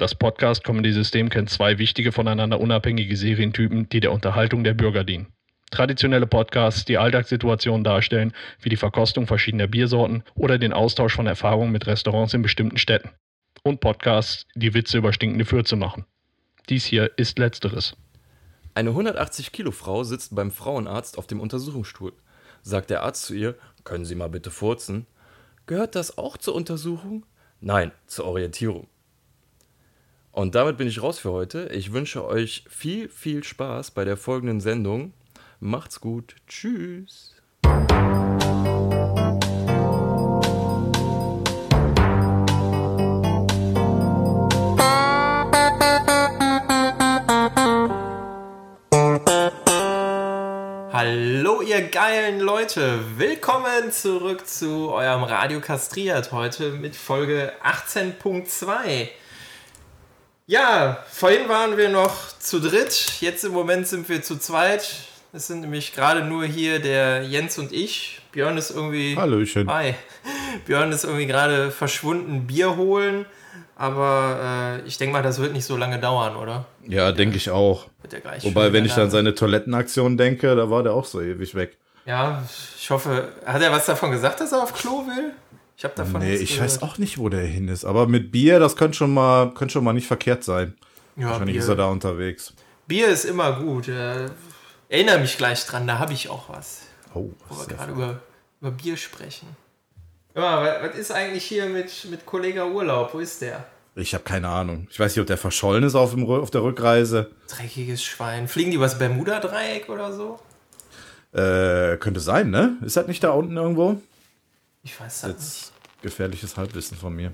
Das Podcast-Comedy-System kennt zwei wichtige voneinander unabhängige Serientypen, die der Unterhaltung der Bürger dienen. Traditionelle Podcasts, die Alltagssituationen darstellen, wie die Verkostung verschiedener Biersorten oder den Austausch von Erfahrungen mit Restaurants in bestimmten Städten. Und Podcasts, die Witze über stinkende Fürze machen. Dies hier ist letzteres. Eine 180-Kilo-Frau sitzt beim Frauenarzt auf dem Untersuchungsstuhl. Sagt der Arzt zu ihr, können Sie mal bitte furzen? Gehört das auch zur Untersuchung? Nein, zur Orientierung. Und damit bin ich raus für heute. Ich wünsche euch viel, viel Spaß bei der folgenden Sendung. Macht's gut. Tschüss. Hallo ihr geilen Leute, willkommen zurück zu eurem Radio Kastriert heute mit Folge 18.2. Ja, vorhin waren wir noch zu dritt, jetzt im Moment sind wir zu zweit. Es sind nämlich gerade nur hier der Jens und ich. Björn ist irgendwie. Hallöchen. Hi. Björn ist irgendwie gerade verschwunden, Bier holen. Aber äh, ich denke mal, das wird nicht so lange dauern, oder? Ja, denke ich auch. Wobei, wenn ich an seine Toilettenaktion denke, da war der auch so ewig weg. Ja, ich hoffe. Hat er was davon gesagt, dass er auf Klo will? Ich habe davon Nee, ich gehört. weiß auch nicht, wo der hin ist. Aber mit Bier, das könnte schon mal, könnte schon mal nicht verkehrt sein. Ja, Wahrscheinlich Bier, ist er da unterwegs. Bier ist immer gut. Äh, erinnere mich gleich dran, da habe ich auch was. Oh, Wo wir gerade über, über Bier sprechen. Ja, was, was ist eigentlich hier mit, mit Kollege Urlaub? Wo ist der? ich habe keine Ahnung. Ich weiß nicht, ob der verschollen ist auf, dem, auf der Rückreise. Dreckiges Schwein. Fliegen die übers Bermuda-Dreieck oder so? Äh, könnte sein, ne? Ist das nicht da unten irgendwo? Ich weiß das nicht. Jetzt gefährliches Halbwissen von mir.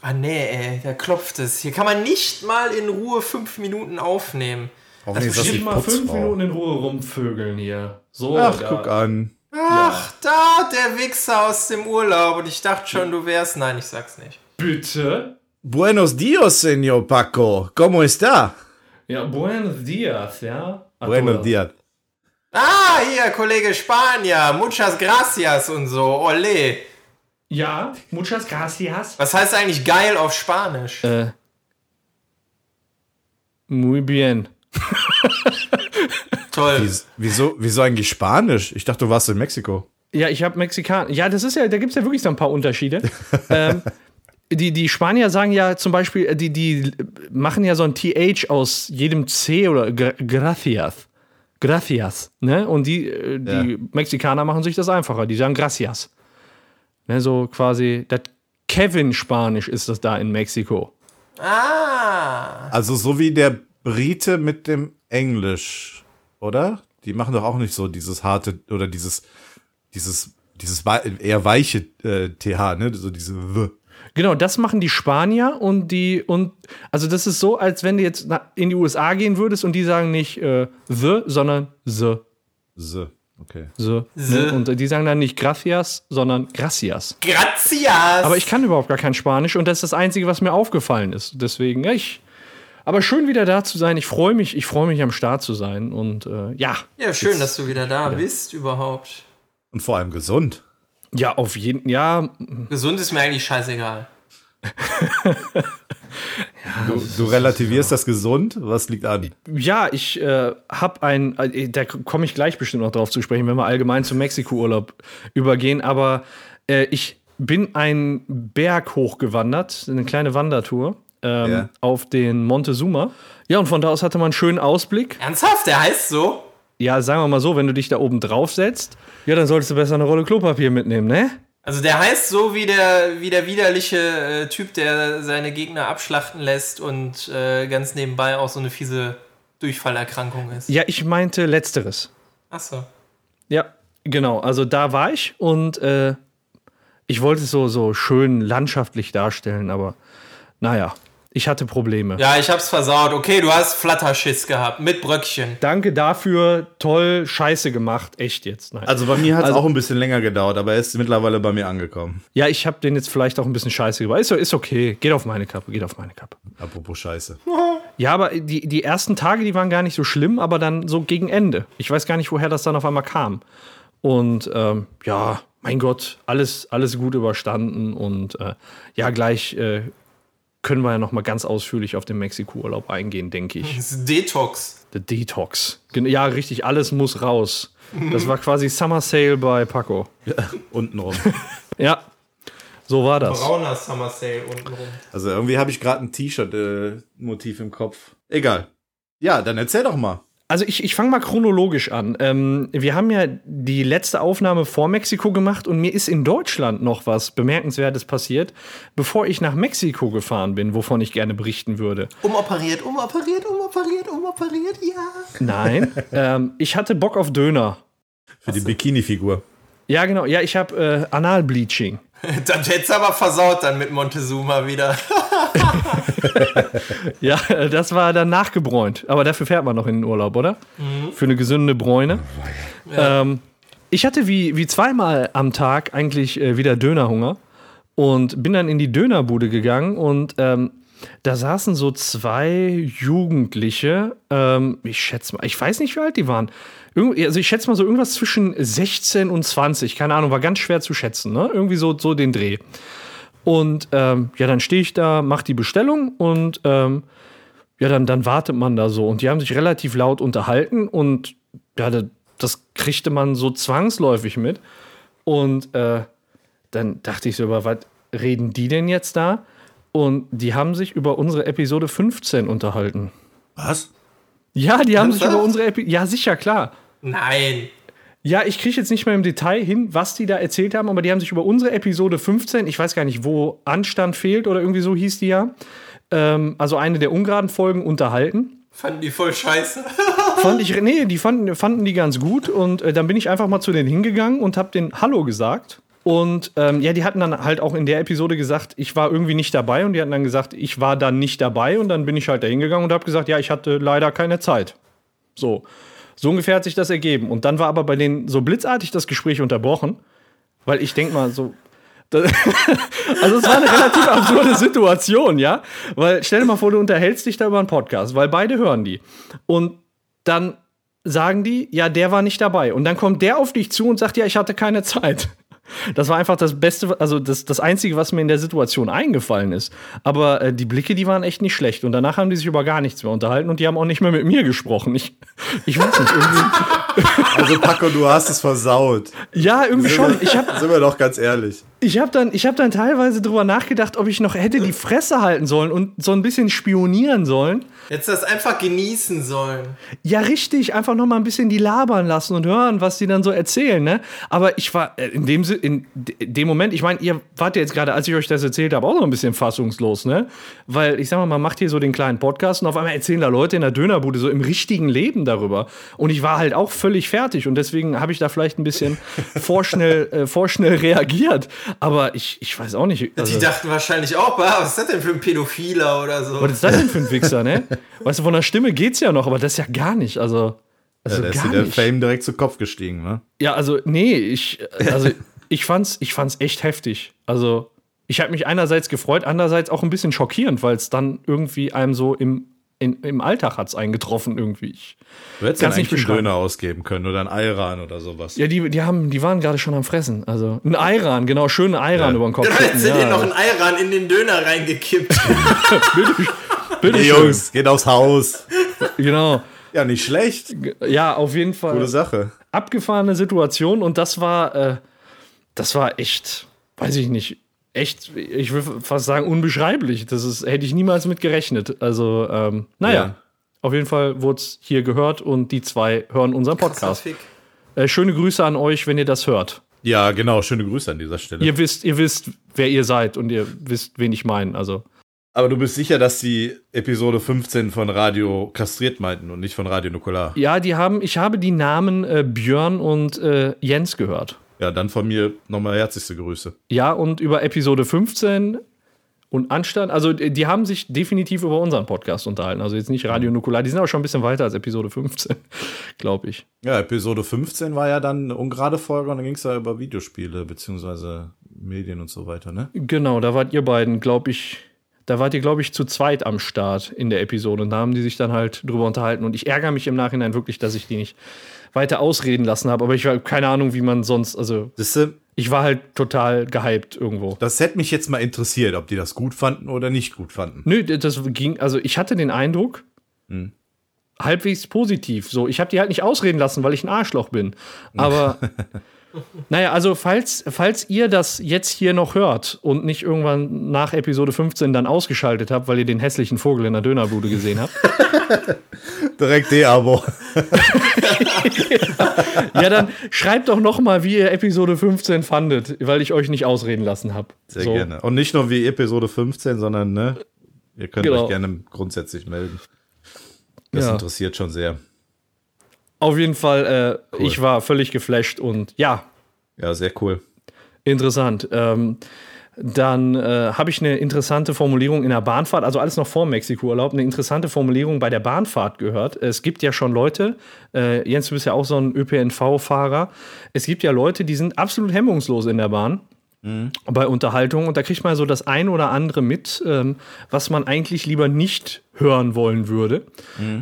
Ah nee, ey, da klopft es. Hier kann man nicht mal in Ruhe fünf Minuten aufnehmen. Hoffentlich ist das die mal fünf. Minuten in Ruhe rumvögeln hier. So, Ach, ja. guck an. Ach, da, der Wichser aus dem Urlaub. Und ich dachte schon, du wärst. Nein, ich sag's nicht. Bitte? Buenos dias, señor Paco. ¿Cómo está? Ja, buenos dias, ja? Buenos dias. Ah, hier, Kollege Spanier. Muchas gracias und so. Ole. Ja, muchas gracias. Was heißt eigentlich geil auf Spanisch? Äh. Muy bien. Toll. Wies- Wieso, wieso eigentlich Spanisch? Ich dachte, du warst in Mexiko. Ja, ich habe Mexikan. Ja, das ist ja, da gibt es ja wirklich so ein paar Unterschiede. ähm, die, die Spanier sagen ja zum Beispiel, äh, die, die machen ja so ein TH aus jedem C oder gra gracias. Gracias. Ne? Und die, äh, die Mexikaner machen sich das einfacher. Die sagen gracias. Ne, so quasi, das Kevin-Spanisch ist das da in Mexiko. Ah. Also so wie der Brite mit dem Englisch, oder? Die machen doch auch nicht so dieses harte oder dieses dieses dieses eher weiche äh, TH, ne? So diese W. Genau, das machen die Spanier und die und also das ist so, als wenn du jetzt in die USA gehen würdest und die sagen nicht äh, the, sondern the. S. Okay. So. Ne? Und die sagen dann nicht gracias, sondern gracias. Gracias. Aber ich kann überhaupt gar kein Spanisch und das ist das Einzige, was mir aufgefallen ist. Deswegen, ja, ich. Aber schön wieder da zu sein. Ich freue mich, ich freue mich am Start zu sein. Und äh, ja. Ja, schön, dass du wieder da bist überhaupt. Und vor allem gesund. Ja, auf jeden Ja, Gesund ist mir eigentlich scheißegal. Du, du relativierst das gesund? Was liegt an? ja, ich äh, habe ein, äh, da komme ich gleich bestimmt noch drauf zu sprechen, wenn wir allgemein zum Mexiko-Urlaub übergehen, aber äh, ich bin einen Berg hochgewandert, eine kleine Wandertour ähm, Ja. auf den Montezuma. Ja, und von da aus hatte man einen schönen Ausblick. Ernsthaft, der heißt so? Ja, sagen wir mal so, wenn du dich da oben drauf setzt, ja, dann solltest du besser eine Rolle Klopapier mitnehmen, ne? Also der heißt so wie der, wie der widerliche äh, Typ, der seine Gegner abschlachten lässt und äh, ganz nebenbei auch so eine fiese Durchfallerkrankung ist. Ja, ich meinte letzteres. Achso. Ja, genau. Also da war ich und äh, ich wollte es so, so schön landschaftlich darstellen, aber naja, ich hatte Probleme. Ja, ich hab's versaut. Okay, du hast Flatterschiss gehabt mit Bröckchen. Danke dafür, toll, scheiße gemacht, echt jetzt. Nein. Also bei mir hat es Also- auch ein bisschen länger gedauert, aber er ist mittlerweile bei mir angekommen. ja, ich habe den jetzt vielleicht auch ein bisschen scheiße gemacht. Ist, ist okay, geht auf meine Kappe, geht auf meine Kappe. Apropos Scheiße. Ja, aber die, die ersten Tage, die waren gar nicht so schlimm, aber dann so gegen Ende. Ich weiß gar nicht, woher das dann auf einmal kam. Und ähm, ja, mein Gott, alles, alles gut überstanden und äh, ja, gleich äh, können wir ja noch mal ganz ausführlich auf den Mexiko-Urlaub eingehen, denke ich. Das ist Detox. The Detox. Ja, richtig, alles muss raus. Das war quasi Summer Sale bei Paco. Untenrum. Ja, so war das. Brauner Summer Sale untenrum. Also irgendwie habe ich gerade ein T-Shirt-Motiv im Kopf. Egal. Ja, dann erzähl doch mal. Also ich, ich fange mal chronologisch an. Ähm, wir haben ja die letzte Aufnahme vor Mexiko gemacht und mir ist in Deutschland noch was Bemerkenswertes passiert, bevor ich nach Mexiko gefahren bin, wovon ich gerne berichten würde. Umoperiert, umoperiert, umoperiert, umoperiert, ja. Nein, ähm, ich hatte Bock auf Döner. Für die Bikini-Figur. Ja, genau. Ja, ich habe äh, Analbleaching. Das hättest du aber versaut dann mit Montezuma wieder. Ja, das war dann nachgebräunt. Aber dafür fährt man noch in den Urlaub, oder? Für eine gesunde Bräune. Ähm, ich hatte wie, wie zweimal am Tag eigentlich äh, wieder Dönerhunger und bin dann in die Dönerbude gegangen und ähm, da saßen so zwei Jugendliche, ähm, ich schätze mal, ich weiß nicht, wie alt die waren. Also ich schätze mal so irgendwas zwischen 16 und 20, keine Ahnung, war ganz schwer zu schätzen, ne? Irgendwie so, so den Dreh. Und ähm, ja, dann stehe ich da, mache die Bestellung und ähm, ja, dann, dann wartet man da so. Und die haben sich relativ laut unterhalten und ja, das, das kriegte man so zwangsläufig mit. Und äh, dann dachte ich so, über was reden die denn jetzt da? Und die haben sich über unsere Episode 15 unterhalten. Was? Ja, die haben sich über unsere Episode. Ja, sicher, klar. Nein. Ja, ich kriege jetzt nicht mehr im Detail hin, was die da erzählt haben, aber die haben sich über unsere Episode 15, ich weiß gar nicht, wo Anstand fehlt oder irgendwie so hieß die ja, ähm, also eine der ungeraden Folgen unterhalten. Fanden die voll scheiße. Fand ich, nee, die fanden, fanden die ganz gut und äh, dann bin ich einfach mal zu denen hingegangen und habe den Hallo gesagt. Und ähm, ja, die hatten dann halt auch in der Episode gesagt, ich war irgendwie nicht dabei und die hatten dann gesagt, ich war dann nicht dabei und dann bin ich halt da hingegangen und habe gesagt, ja, ich hatte leider keine Zeit. So. So ungefähr hat sich das ergeben. Und dann war aber bei denen so blitzartig das Gespräch unterbrochen, weil ich denk mal so. also es war eine relativ absurde Situation, ja? Weil stell dir mal vor, du unterhältst dich da über einen Podcast, weil beide hören die. Und dann sagen die, ja, der war nicht dabei. Und dann kommt der auf dich zu und sagt, ja, ich hatte keine Zeit. Das war einfach das Beste, also das, das Einzige, was mir in der Situation eingefallen ist. Aber äh, die Blicke, die waren echt nicht schlecht. Und danach haben die sich über gar nichts mehr unterhalten und die haben auch nicht mehr mit mir gesprochen. Ich, ich weiß nicht, irgendwie. Also Paco, du hast es versaut. Ja, irgendwie schon. Ich habe Sind wir doch ganz ehrlich. ich hab dann, ich hab dann teilweise drüber nachgedacht, ob ich noch hätte die Fresse halten sollen und so ein bisschen spionieren sollen. Jetzt das einfach genießen sollen. Ja, richtig, einfach noch mal ein bisschen die labern lassen und hören, was die dann so erzählen, ne? Aber ich war äh, in dem in de- dem Moment, ich meine, ihr wart ja jetzt gerade, als ich euch das erzählt habe, auch noch ein bisschen fassungslos, ne? Weil ich sag mal, man macht hier so den kleinen Podcast und auf einmal erzählen da Leute in der Dönerbude so im richtigen Leben darüber. Und ich war halt auch völlig fertig und deswegen habe ich da vielleicht ein bisschen vorschnell, äh, vorschnell reagiert. Aber ich, ich weiß auch nicht. Also, Die dachten wahrscheinlich auch, "Bah, was ist das denn für ein Pädophiler oder so. was ist das denn für ein Wichser, ne? Weißt du, von der Stimme geht's ja noch, aber das ja gar nicht. Also, also da ist dir gar der nicht. Fame direkt zu Kopf gestiegen, ne? Ja, also, nee, ich, also, ich fand's, ich fand's echt heftig. Also, ich habe mich einerseits gefreut, andererseits auch ein bisschen schockierend, weil es dann irgendwie einem so im, in, im Alltag hat's eingetroffen irgendwie. Ich, Du hättest Kann's dann nicht eigentlich einen. Döner ausgeben können oder ein Ayran oder sowas. ja, die, die haben, die waren gerade schon am Fressen. Also, ein Ayran, genau, schönen Ayran Ja. über den Kopf. Dann hätten sie ja, dir noch einen Ayran in den Döner reingekippt. bitte Hey. Jungs, geht aufs Haus. Genau. Ja, nicht schlecht. Ja, auf jeden Fall. Gute Sache. abgefahrene Situation und das war, äh, das war echt, weiß ich nicht, echt, ich will fast sagen, unbeschreiblich. Das ist, hätte ich niemals mit gerechnet. Also, ähm, naja, Ja. auf jeden Fall wurde es hier gehört und die zwei hören unseren Podcast. Äh, schöne Grüße an euch, wenn ihr das hört. Ja, genau. Schöne Grüße an dieser Stelle. Ihr wisst, ihr wisst, wer ihr seid und ihr wisst, wen ich meine. Also, Aber du bist sicher, dass die Episode 15 von Radio kastriert meinten und nicht von Radio Nukular? ja, die haben, ich habe die Namen äh, Björn und äh, Jens gehört. Ja, dann von mir nochmal herzlichste Grüße. Ja, und über Episode 15 und Anstand, also die die haben sich definitiv über unseren Podcast unterhalten. Also jetzt nicht Radio Nukular, die sind auch schon ein bisschen weiter als Episode 15, glaube ich. Ja, Episode 15 war ja dann eine ungerade Folge und dann ging es ja über Videospiele beziehungsweise Medien und so weiter, ne? Genau, da wart ihr beiden, glaube ich, Da wart ihr, glaube ich, zu zweit am Start in der Episode. Und da haben die sich dann halt drüber unterhalten. Und ich ärgere mich im Nachhinein wirklich, dass ich die nicht weiter ausreden lassen habe. Aber ich habe keine Ahnung, wie man sonst, also Siehste, ich war halt total gehypt irgendwo. das hätte mich jetzt mal interessiert, ob die das gut fanden oder nicht gut fanden. Nö, das ging, also ich hatte den Eindruck, halbwegs positiv. So, ich habe die halt nicht ausreden lassen, weil ich ein Arschloch bin. Aber naja, also falls, falls ihr das jetzt hier noch hört und nicht irgendwann nach Episode 15 dann ausgeschaltet habt, weil ihr den hässlichen Vogel in der Dönerbude gesehen habt, Direkt D-Abo. ja, dann schreibt doch noch mal, wie ihr Episode 15 fandet, weil ich euch nicht ausreden lassen habe. Sehr gerne. Und nicht nur wie Episode 15, sondern, ne, ihr könnt Genau. euch gerne grundsätzlich melden. Das Ja. interessiert schon sehr. Auf jeden Fall, äh, ich war völlig geflasht und ja, Ja, sehr cool. Interessant. Ähm, dann äh, habe ich eine interessante Formulierung in der Bahnfahrt, also alles noch vor dem Mexiko-Urlaub, eine interessante Formulierung bei der Bahnfahrt gehört. Es gibt ja schon Leute, äh, Jens, du bist ja auch so ein ÖPNV-Fahrer. Es gibt ja Leute, die sind absolut hemmungslos in der Bahn. Bei Unterhaltung und da kriegt man so das ein oder andere mit, ähm, was man eigentlich lieber nicht hören wollen würde.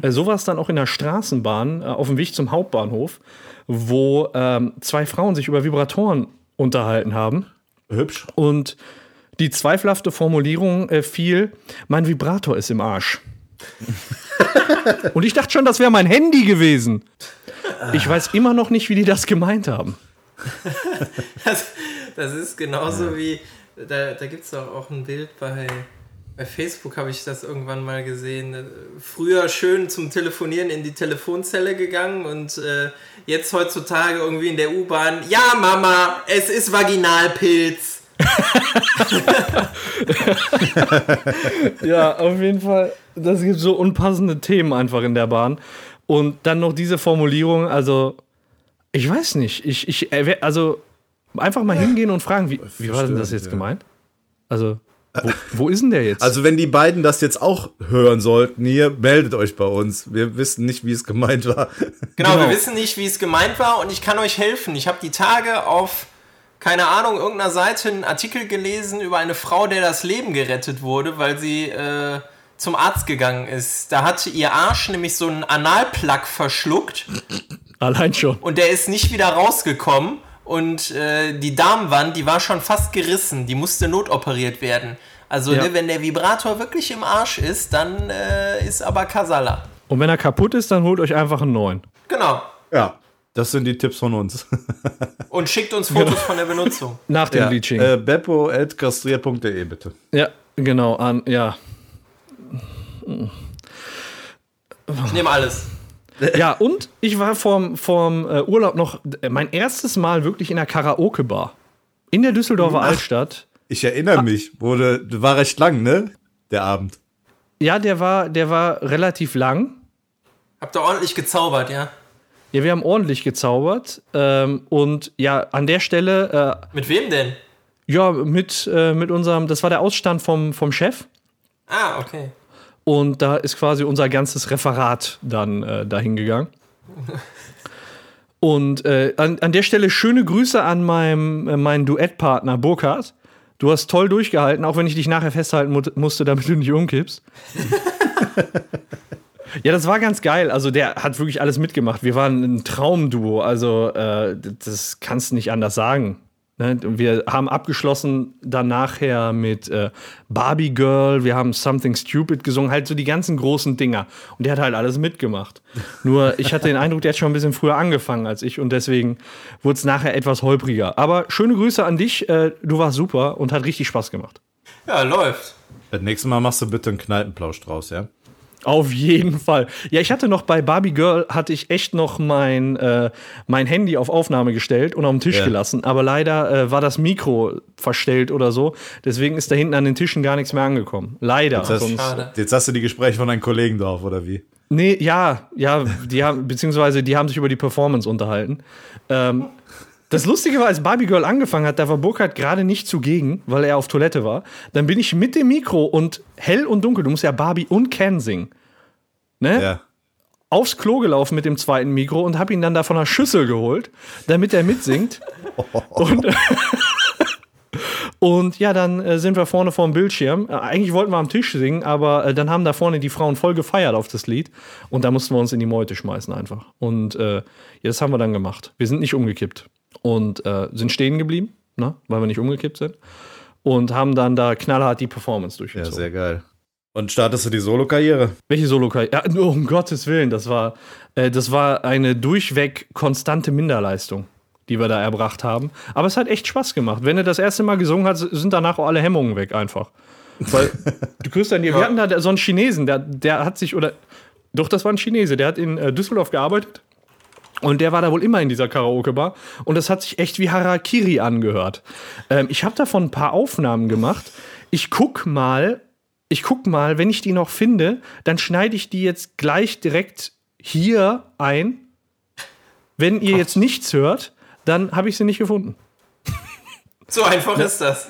Äh, so war es dann auch in der Straßenbahn äh, auf dem Weg zum Hauptbahnhof, wo ähm, zwei Frauen sich über Vibratoren unterhalten haben. Hübsch. Und die zweifelhafte Formulierung äh, fiel: Mein Vibrator ist im Arsch. Und ich dachte schon, das wäre mein Handy gewesen. Ich weiß immer noch nicht, wie die das gemeint haben. Das, das ist genauso wie, da, da gibt es auch, auch ein Bild bei, bei Facebook, habe ich das irgendwann mal gesehen. Früher schön zum Telefonieren in die Telefonzelle gegangen und äh, jetzt heutzutage irgendwie in der U-Bahn, ja Mama, es ist Vaginalpilz. Ja, auf jeden Fall. Das gibt so unpassende Themen einfach in der Bahn. Und dann noch diese Formulierung, also, ich weiß nicht. Ich, ich, äh, also, einfach mal hingehen und fragen, wie, wie war denn das jetzt ja. gemeint? Also, wo, wo ist denn der jetzt? Also, wenn die beiden das jetzt auch hören sollten, hier, meldet euch bei uns. Wir wissen nicht, wie es gemeint war. Genau, Genau. wir wissen nicht, wie es gemeint war und ich kann euch helfen. Ich habe die Tage auf, keine Ahnung, irgendeiner Seite einen Artikel gelesen über eine Frau, der das Leben gerettet wurde, weil sie äh, zum Arzt gegangen ist. Da hatte ihr Arsch nämlich so einen Analplug verschluckt Allein schon. und der ist nicht wieder rausgekommen. Und äh, die Darmwand, die war schon fast gerissen, die musste notoperiert werden. Also, Ja. ne, wenn der Vibrator wirklich im Arsch ist, dann äh, ist aber Kasala. Und wenn er kaputt ist, dann holt euch einfach einen neuen. Genau. Ja, das sind die Tipps von uns. Und schickt uns Fotos von der Benutzung. Nach dem ja, Bleaching. äh, beppo.kastriert.de bitte. ja, genau. An, ja. Ich nehme alles. ja, und ich war vorm, vorm äh, Urlaub noch äh, mein erstes Mal wirklich in der Karaoke-Bar. In der Düsseldorfer Altstadt. Ich erinnere mich, wurde, war recht lang, ne? Der Abend. Ja, der war, der war relativ lang. Habt ihr ordentlich gezaubert, ja? Ja, wir haben ordentlich gezaubert. Ähm, und ja, an der Stelle, äh, Mit wem denn? ja, mit, äh, mit unserem, das war der Ausstand vom, vom Chef. Ah, okay. Und da ist quasi unser ganzes Referat dann äh, dahin gegangen. Und äh, an, an der Stelle schöne Grüße an meinem, äh, meinen Duettpartner Burkhard. Du hast toll durchgehalten, auch wenn ich dich nachher festhalten mu musste, damit du nicht umkippst. ja, das war ganz geil. Also der hat wirklich alles mitgemacht. Wir waren ein Traumduo. Also äh, das kannst du nicht anders sagen. Ne? Und Wir haben abgeschlossen dann nachher mit äh, Barbie Girl, wir haben Something Stupid gesungen, halt so die ganzen großen Dinger. Und der hat halt alles mitgemacht. Nur ich hatte den Eindruck, der hat schon ein bisschen früher angefangen als ich und deswegen wurde es nachher etwas holpriger. Aber schöne Grüße an dich, äh, du warst super und hat richtig Spaß gemacht. Ja, läuft. Das nächste Mal machst du bitte einen Kneipenplausch draus, ja? Auf jeden Fall. Ja, ich hatte noch bei Barbie Girl, hatte ich echt noch mein, äh, mein Handy auf Aufnahme gestellt und auf den Tisch Ja. gelassen. Aber leider äh, war das Mikro verstellt oder so. Deswegen ist da hinten an den Tischen gar nichts mehr angekommen. Leider. Sonst, Schade. jetzt hast du die Gespräche von deinen Kollegen drauf, oder wie? nee, ja, ja, die haben, beziehungsweise die haben sich über die Performance unterhalten. Ähm, das Lustige war, als Barbie Girl angefangen hat, da war Burkhardt gerade nicht zugegen, weil er auf Toilette war. Dann bin ich mit dem Mikro und hell und dunkel, du musst ja Barbie und Ken singen. Ne? Ja. aufs Klo gelaufen mit dem zweiten Mikro und habe ihn dann da von der Schüssel geholt, damit er mitsingt. und, Und ja, dann äh, sind wir vorne vor dem Bildschirm. Äh, eigentlich wollten wir am Tisch singen, aber äh, dann haben da vorne die Frauen voll gefeiert auf das Lied. Und da mussten wir uns in die Meute schmeißen einfach. Und äh, ja, das haben wir dann gemacht. Wir sind nicht umgekippt und äh, sind stehen geblieben, ne? weil wir nicht umgekippt sind. Und haben dann da knallhart die Performance Ja, durchgezogen. sehr geil. Und startest du die Solo-Karriere? Welche solo ja, nur um Gottes Willen, das war, äh, das war eine durchweg konstante Minderleistung, die wir da erbracht haben. Aber es hat echt Spaß gemacht. Wenn er das erste Mal gesungen hat, sind danach auch alle Hemmungen weg einfach. Weil du kriegst dann, wir hatten da so einen Chinesen, der, der hat sich, oder doch, das war ein Chinese, der hat in äh, Düsseldorf gearbeitet. Und der war da wohl immer in dieser Karaoke-Bar. Und das hat sich echt wie Harakiri angehört. Ähm, ich habe davon ein paar Aufnahmen gemacht. Ich guck mal, ich guck mal, wenn ich die noch finde, dann schneide ich die jetzt gleich direkt hier ein. Wenn ihr jetzt nichts hört, dann habe ich sie nicht gefunden. So einfach ist das.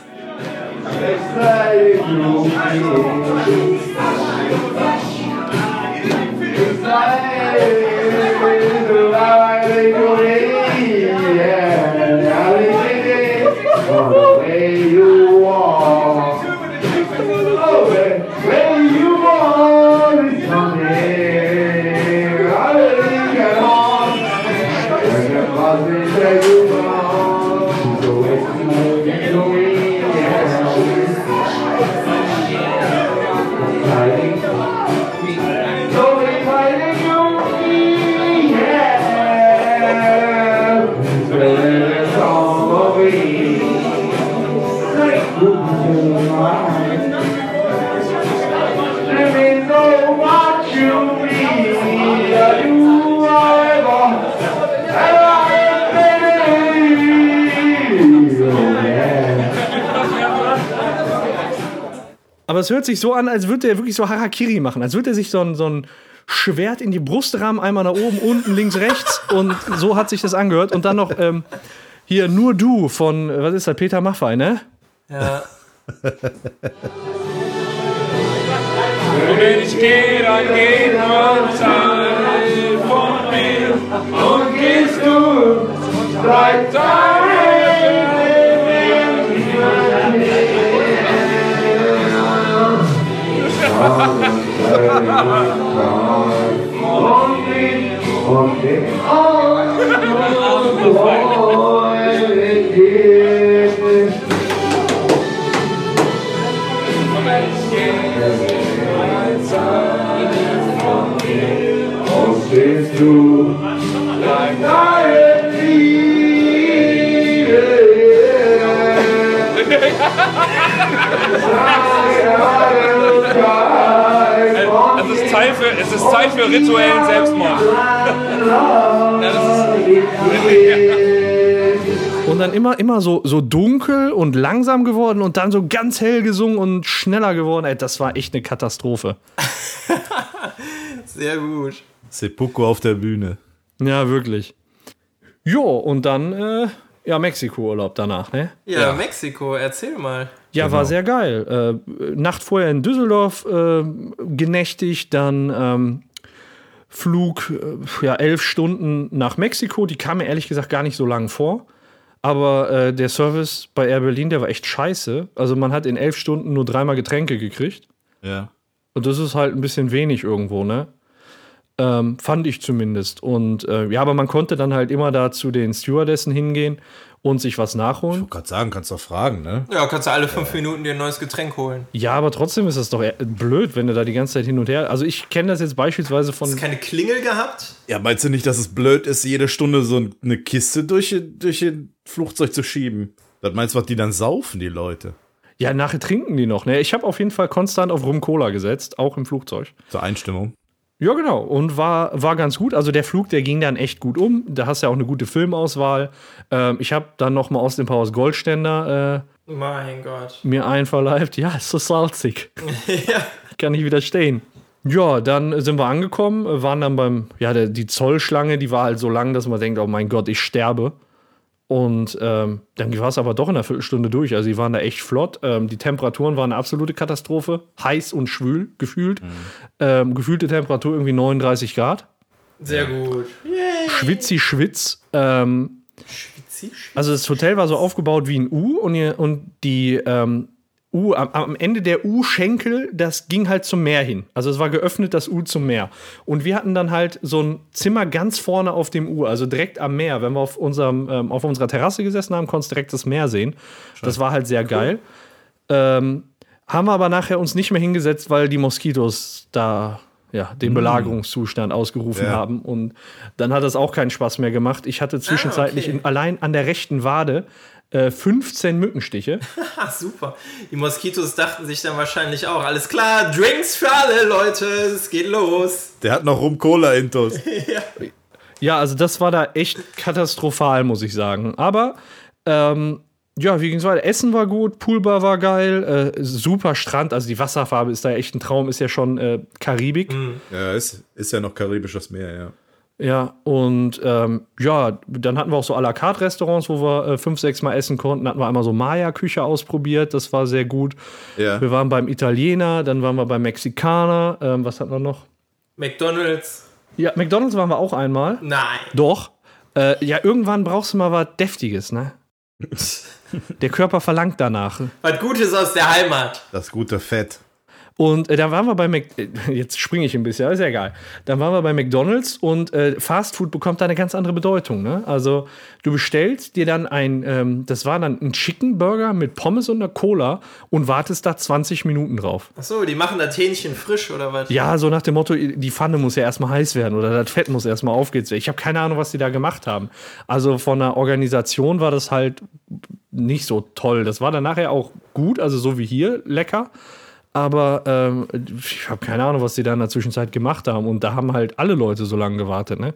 Aber es hört sich so an, als würde er wirklich so Harakiri machen. Als würde er sich so ein, so ein Schwert in die Brust rammen, einmal nach oben, unten, links, rechts. Und so hat sich das angehört. Und dann noch ähm, hier nur du von, was ist das, Peter Maffei, ne? Ja. Wenn ich gehe, dann geht nur Teil von mir. Und gehst du, bleib Es für rituellen Selbstmord. Und dann immer, immer so, so dunkel und langsam geworden und dann so ganz hell gesungen und schneller geworden. Ey, das war echt eine Katastrophe. Sehr gut. Seppuku auf der Bühne. Ja, wirklich. Jo, und dann, äh, ja, Mexiko-Urlaub danach, ne? Ja, Ja. Mexiko, erzähl mal. Ja, war sehr geil. Äh, Nacht vorher in Düsseldorf äh, genächtigt, dann ähm, Flug, äh, ja, elf Stunden nach Mexiko. Die kam mir ehrlich gesagt gar nicht so lang vor. Aber äh, der Service bei Air Berlin, der war echt scheiße. Also man hat in elf Stunden nur dreimal Getränke gekriegt. Ja. Und das ist halt ein bisschen wenig irgendwo, ne? Ähm, fand ich zumindest. Und äh, ja, aber man konnte dann halt immer da zu den Stewardessen hingehen und sich was nachholen. Ich wollte gerade sagen, kannst doch fragen, ne? Ja, kannst du alle fünf Minuten dir ein neues Getränk holen. Ja, aber trotzdem ist das doch blöd, wenn du da die ganze Zeit hin und her. Also ich kenne das jetzt beispielsweise von. Hast du keine Klingel gehabt? Ja, meinst du nicht, dass es blöd ist, jede Stunde so eine Kiste durch, durch ein Flugzeug zu schieben? Das meinst du, was die dann saufen, die Leute? Ja, nachher trinken die noch. Ne? Ich habe auf jeden Fall konstant auf Rum Cola gesetzt, auch im Flugzeug. Zur Einstimmung. Ja, genau. Und war, war ganz gut. Also der Flug, der ging dann echt gut um. Da hast du ja auch eine gute Filmauswahl. Ähm, ich habe dann noch mal aus dem Powers Goldständer äh, Mein Gott. mir einverleibt. Ja, ist so salzig. ja. Kann nicht widerstehen. Ja, dann sind wir angekommen, waren dann beim, ja, der, die Zollschlange, die war halt so lang, dass man denkt, oh mein Gott, ich sterbe. Und ähm, dann war es aber doch in einer Viertelstunde durch. Also die waren da echt flott. Ähm, die Temperaturen waren eine absolute Katastrophe. Heiß und schwül gefühlt. Ähm, gefühlte Temperatur irgendwie 39 Grad. Sehr gut. Schwitzi Schwitz. Ähm, Also das Hotel war so aufgebaut wie ein U und, ihr, und die ähm, U, am, am Ende der U-Schenkel, das ging halt zum Meer hin. Also es war geöffnet, das U zum Meer. Und wir hatten dann halt so ein Zimmer ganz vorne auf dem U, also direkt am Meer. Wenn wir auf, unserem, ähm, auf unserer Terrasse gesessen haben, konntest du direkt das Meer sehen. Das war halt sehr geil. Ähm, haben wir aber nachher uns nicht mehr hingesetzt, weil die Moskitos da ja, den Belagerungszustand ausgerufen Ja. haben. Und dann hat das auch keinen Spaß mehr gemacht. Ich hatte zwischenzeitlich okay. in, allein an der rechten Wade äh, 15 Mückenstiche. Ah, super. Die Moskitos dachten sich dann wahrscheinlich auch, alles klar, Drinks für alle Leute, es geht los. Der hat noch Rum-Cola-Intos. Ja, also das war da echt katastrophal, muss ich sagen. Aber ähm, ja, wie ging's weiter? Essen war gut, Poolbar war geil, äh, super Strand, also die Wasserfarbe ist da echt ein Traum, ist ja schon äh, Karibik. ja, ist, ist ja noch karibisches Meer, ja. Ja, und ähm, ja, dann hatten wir auch so à la carte Restaurants, wo wir äh, fünf, sechs Mal essen konnten. Hatten wir einmal so Maya-Küche ausprobiert, das war sehr gut. Ja. Wir waren beim Italiener, dann waren wir beim Mexikaner. Ähm, was hatten wir noch? McDonalds, Ja, McDonalds waren wir auch einmal. nein. Doch. Äh, ja, irgendwann brauchst du mal was Deftiges, ne? Der Körper verlangt danach. Was Gutes aus der Heimat. Das gute Fett. Und äh, da waren wir bei Mc äh, jetzt springe ich ein bisschen, ist ja egal. Dann waren wir bei McDonald's und äh, Fast Food bekommt da eine ganz andere Bedeutung. Ne? Also du bestellst dir dann ein, ähm, das war dann ein Chicken Burger mit Pommes und einer Cola und wartest da 20 Minuten drauf. Achso, die machen das Hähnchen frisch oder was? Ja, so nach dem Motto, die Pfanne muss ja erstmal heiß werden oder das Fett muss erstmal aufgeheizt werden. Ich habe keine Ahnung, was die da gemacht haben. Also von der Organisation war das halt nicht so toll. Das war dann nachher auch gut, also so wie hier, lecker. Aber ähm, ich habe keine Ahnung, was die da in der Zwischenzeit gemacht haben. Und da haben halt alle Leute so lange gewartet, ne?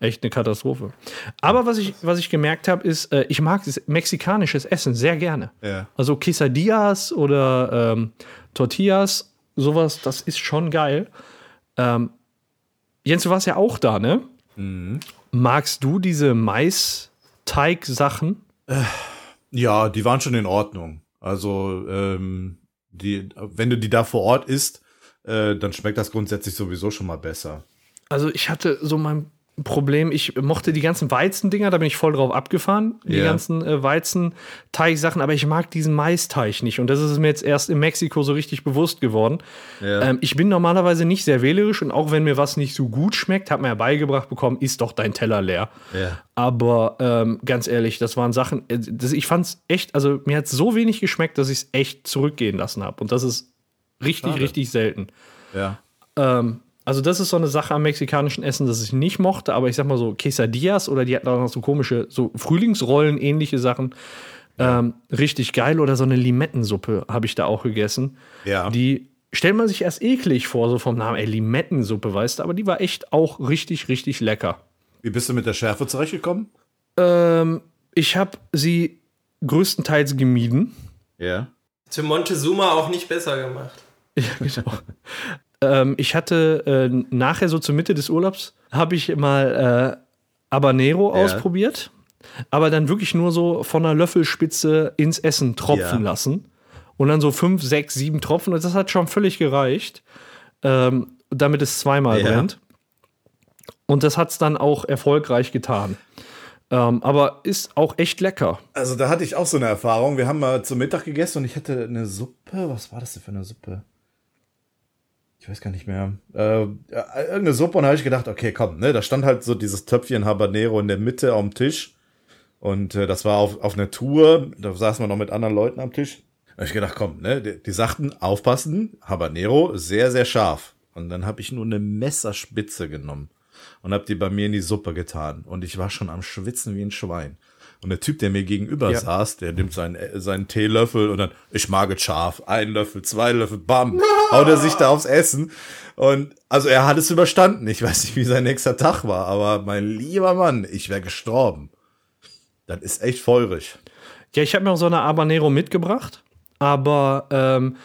Echt eine Katastrophe. Aber was ich, was ich gemerkt habe, ist, äh, ich mag das mexikanisches Essen sehr gerne. Ja. Also Quesadillas oder ähm, Tortillas, sowas, das ist schon geil. Ähm, Jens, du warst ja auch da, ne? Magst du diese Mais-Teig-Sachen? Ja, die waren schon in Ordnung. Also, ähm, die, wenn du die da vor Ort isst, äh, dann schmeckt das grundsätzlich sowieso schon mal besser. Also ich hatte so mein Problem, ich mochte die ganzen Weizendinger, da bin ich voll drauf abgefahren, die Ja. ganzen äh, Weizenteig-Sachen, aber ich mag diesen Maisteig nicht und das ist mir jetzt erst in Mexiko so richtig bewusst geworden. Ja. Ähm, ich bin normalerweise nicht sehr wählerisch und auch wenn mir was nicht so gut schmeckt, hat mir ja beigebracht bekommen, ist doch dein Teller leer. Ja. Aber ähm, ganz ehrlich, das waren Sachen, äh, das, ich fand es echt, also mir hat es so wenig geschmeckt, dass ich es echt zurückgehen lassen habe und das ist richtig, Schade. richtig selten. Ja. Ähm, also das ist so eine Sache am mexikanischen Essen, das ich nicht mochte, aber ich sag mal so Quesadillas oder die hatten auch noch so komische, so Frühlingsrollen, ähnliche Sachen. Ähm, richtig geil oder so eine Limettensuppe habe ich da auch gegessen. Ja. Die stellt man sich erst eklig vor, so vom Namen, ey, Limettensuppe, weißt du, aber die war echt auch richtig, richtig lecker. Wie bist du mit der Schärfe zurechtgekommen? Ähm, ich habe sie größtenteils gemieden. Ja. Zu Montezuma auch nicht besser gemacht. Ja, genau. Ähm, ich hatte äh, nachher so zur Mitte des Urlaubs habe ich mal äh, Habanero Ja. ausprobiert, aber dann wirklich nur so von einer Löffelspitze ins Essen tropfen Ja. lassen und dann so fünf, sechs, sieben Tropfen und das hat schon völlig gereicht, ähm, damit es zweimal Ja. brennt. Und das hat es dann auch erfolgreich getan. Ähm, aber ist auch echt lecker. Also da hatte ich auch so eine Erfahrung. Wir haben mal zum Mittag gegessen und ich hatte eine Suppe. Was war das denn für eine Suppe? Ich weiß gar nicht mehr. Äh, irgendeine Suppe und habe ich gedacht, okay, komm, ne, da stand halt so dieses Töpfchen Habanero in der Mitte am Tisch. Und äh, das war auf, auf einer Tour, da saßen wir noch mit anderen Leuten am Tisch. Da habe ich gedacht, komm, ne, die, die sagten, aufpassen, Habanero, sehr, sehr scharf. Und dann habe ich nur eine Messerspitze genommen und habe die bei mir in die Suppe getan. Und ich war schon am Schwitzen wie ein Schwein. Und der Typ, der mir gegenüber Ja. saß, der nimmt seinen, äh, seinen Teelöffel und dann, ich mag es scharf, ein Löffel, zwei Löffel, bam, haut er sich da aufs Essen. Und also er hat es überstanden. Ich weiß nicht, wie sein nächster Tag war, aber mein lieber Mann, ich wäre gestorben. Das ist echt feurig. Ja, ich habe mir auch so eine Habanero mitgebracht, aber ähm,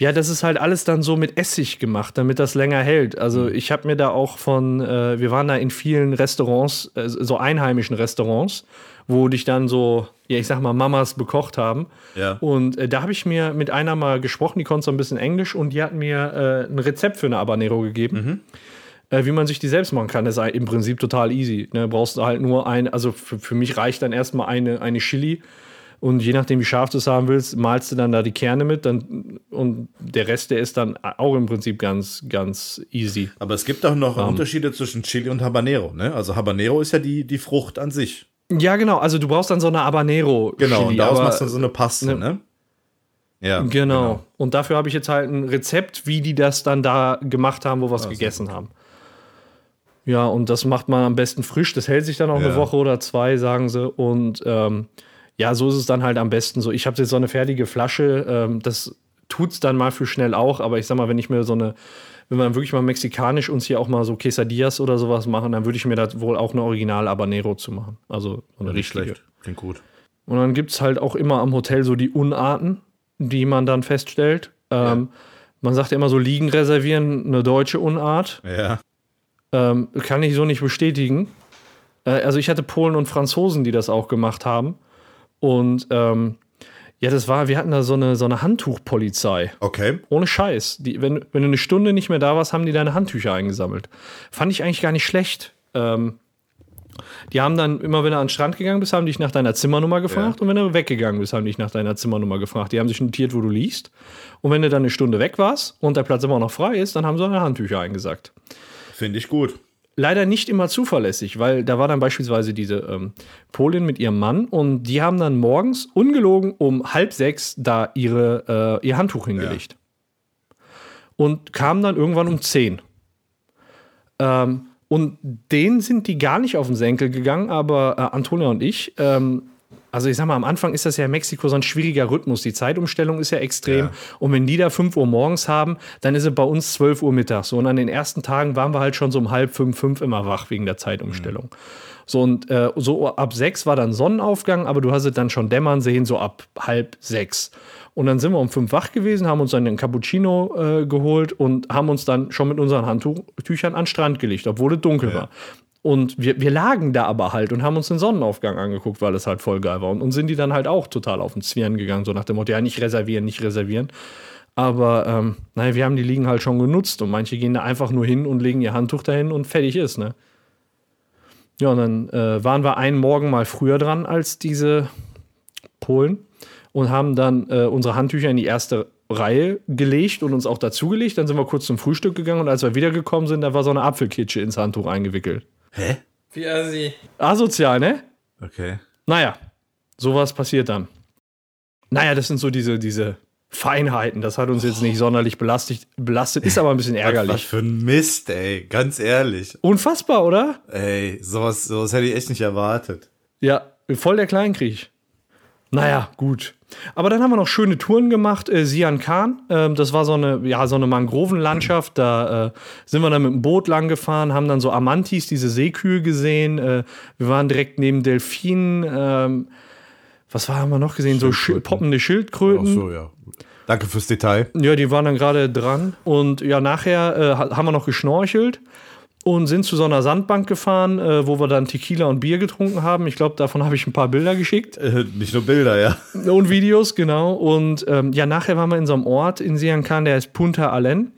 ja, das ist halt alles dann so mit Essig gemacht, damit das länger hält. Also ich habe mir da auch von, äh, wir waren da in vielen Restaurants, äh, so einheimischen Restaurants, wo dich dann so, ja, ich sag mal, Mamas bekocht haben. Ja. Und äh, da habe ich mir mit einer mal gesprochen, die konnte so ein bisschen Englisch und die hat mir äh, ein Rezept für eine Habanero gegeben. äh, wie man sich die selbst machen kann. Das ist im Prinzip total easy. Ne? Brauchst du halt nur ein, also für, für mich reicht dann erstmal eine, eine Chili. Und je nachdem, wie scharf du es haben willst, malst du dann da die Kerne mit. Dann, und der Rest, der ist dann auch im Prinzip ganz, ganz easy. Aber es gibt auch noch Unterschiede zwischen Chili und Habanero, ne? Also Habanero ist ja die, die Frucht an sich. Ja, genau. Also du brauchst dann so eine Habanero. Genau, und Chili, daraus aber- machst du so eine Paste, ne? Ja. Genau. Und dafür habe ich jetzt halt ein Rezept, wie die das dann da gemacht haben, wo wir es gegessen haben. Ja, und das macht man am besten frisch. Das hält sich dann auch Ja. eine Woche oder zwei, sagen sie. Und ähm, ja, so ist es dann halt am besten so. Ich habe jetzt so eine fertige Flasche. Ähm, das tut's dann mal für schnell auch. Aber ich sag mal, wenn ich mir so eine, wenn wir wirklich mal mexikanisch uns hier auch mal so Quesadillas oder sowas machen, dann würde ich mir da wohl auch eine Original Habanero zu machen. Also so eine Nicht richtige. schlecht. Klingt gut. Und dann gibt es halt auch immer am Hotel so die Unarten, die man dann feststellt. Ähm, Man sagt ja immer so Liegen reservieren, eine deutsche Unart. Ja. Ähm, kann ich so nicht bestätigen. Äh, also ich hatte Polen und Franzosen, die das auch gemacht haben. Und ähm, ja, das war, wir hatten da so eine, so eine Handtuchpolizei. Okay. Ohne Scheiß. Die, wenn, wenn du eine Stunde nicht mehr da warst, haben die deine Handtücher eingesammelt. Fand ich eigentlich gar nicht schlecht. Ähm, die haben dann immer, wenn du an den Strand gegangen bist, haben dich nach deiner Zimmernummer gefragt. Und wenn du weggegangen bist, haben dich nach deiner Zimmernummer gefragt. Die haben sich notiert, wo du liegst. Und wenn du dann eine Stunde weg warst und der Platz immer noch frei ist, dann haben sie deine Handtücher eingesackt. Finde ich gut. Leider nicht immer zuverlässig, weil da war dann beispielsweise diese ähm, Polin mit ihrem Mann und die haben dann morgens ungelogen um halb sechs da ihre, äh, ihr Handtuch hingelegt. Und kamen dann irgendwann um zehn. Ähm, und denen sind die gar nicht auf den Senkel gegangen, aber äh, Antonia und ich, ähm, also ich sag mal, am Anfang ist das ja in Mexiko so ein schwieriger Rhythmus. Die Zeitumstellung ist ja extrem. Ja. Und wenn die da 5 Uhr morgens haben, dann ist es bei uns 12 Uhr mittags. So, und an den ersten Tagen waren wir halt schon so um halb fünf, fünf immer wach wegen der Zeitumstellung. So, und äh, so ab sechs war dann Sonnenaufgang, aber du hast es dann schon dämmern sehen, so ab halb sechs. Und dann sind wir um fünf wach gewesen, haben uns dann einen Cappuccino äh, geholt und haben uns dann schon mit unseren Handtüchern an den Strand gelegt, obwohl es dunkel war. Und wir, wir lagen da aber halt und haben uns den Sonnenaufgang angeguckt, weil es halt voll geil war. Und, und sind die dann halt auch total auf den Zwirn gegangen, so nach dem Motto, ja, nicht reservieren, nicht reservieren. Aber ähm, naja, wir haben die Liegen halt schon genutzt und manche gehen da einfach nur hin und legen ihr Handtuch dahin und fertig ist, ne? Ja, und dann äh, waren wir einen Morgen mal früher dran als diese Polen und haben dann äh, unsere Handtücher in die erste Reihe gelegt und uns auch dazugelegt. Dann sind wir kurz zum Frühstück gegangen und als wir wiedergekommen sind, da war so eine Apfelkitsche ins Handtuch eingewickelt. Hä? Wie assi. Asozial, ne? Okay. Naja, sowas passiert dann. Naja, das sind so diese, diese Feinheiten. Das hat uns jetzt nicht sonderlich belastet, belastet ist aber ein bisschen Was ärgerlich. für ein Mist, ey. Ganz ehrlich. Unfassbar, oder? Ey, sowas, sowas hätte ich echt nicht erwartet. Ja, voll der Kleinkrieg. Naja, gut. Aber dann haben wir noch schöne Touren gemacht. Äh, Sian Khan, ähm, das war so eine, ja, so eine Mangrovenlandschaft. Da äh, sind wir dann mit dem Boot lang gefahren, haben dann so Amantis, diese Seekühe gesehen. Äh, wir waren direkt neben Delfinen. Ähm, was war, haben wir noch gesehen? So Schil poppende Ach Schildkröten. so, ja. Danke fürs Detail. Ja, die waren dann gerade dran. Und ja, nachher äh, ha- haben wir noch geschnorchelt und sind zu so einer Sandbank gefahren, äh, wo wir dann Tequila und Bier getrunken haben. Ich glaube, davon habe ich ein paar Bilder geschickt. Äh, nicht nur Bilder, ja. Und Videos, genau. Und ähm, ja, nachher waren wir in so einem Ort in Siankan, der heißt Punta Alen.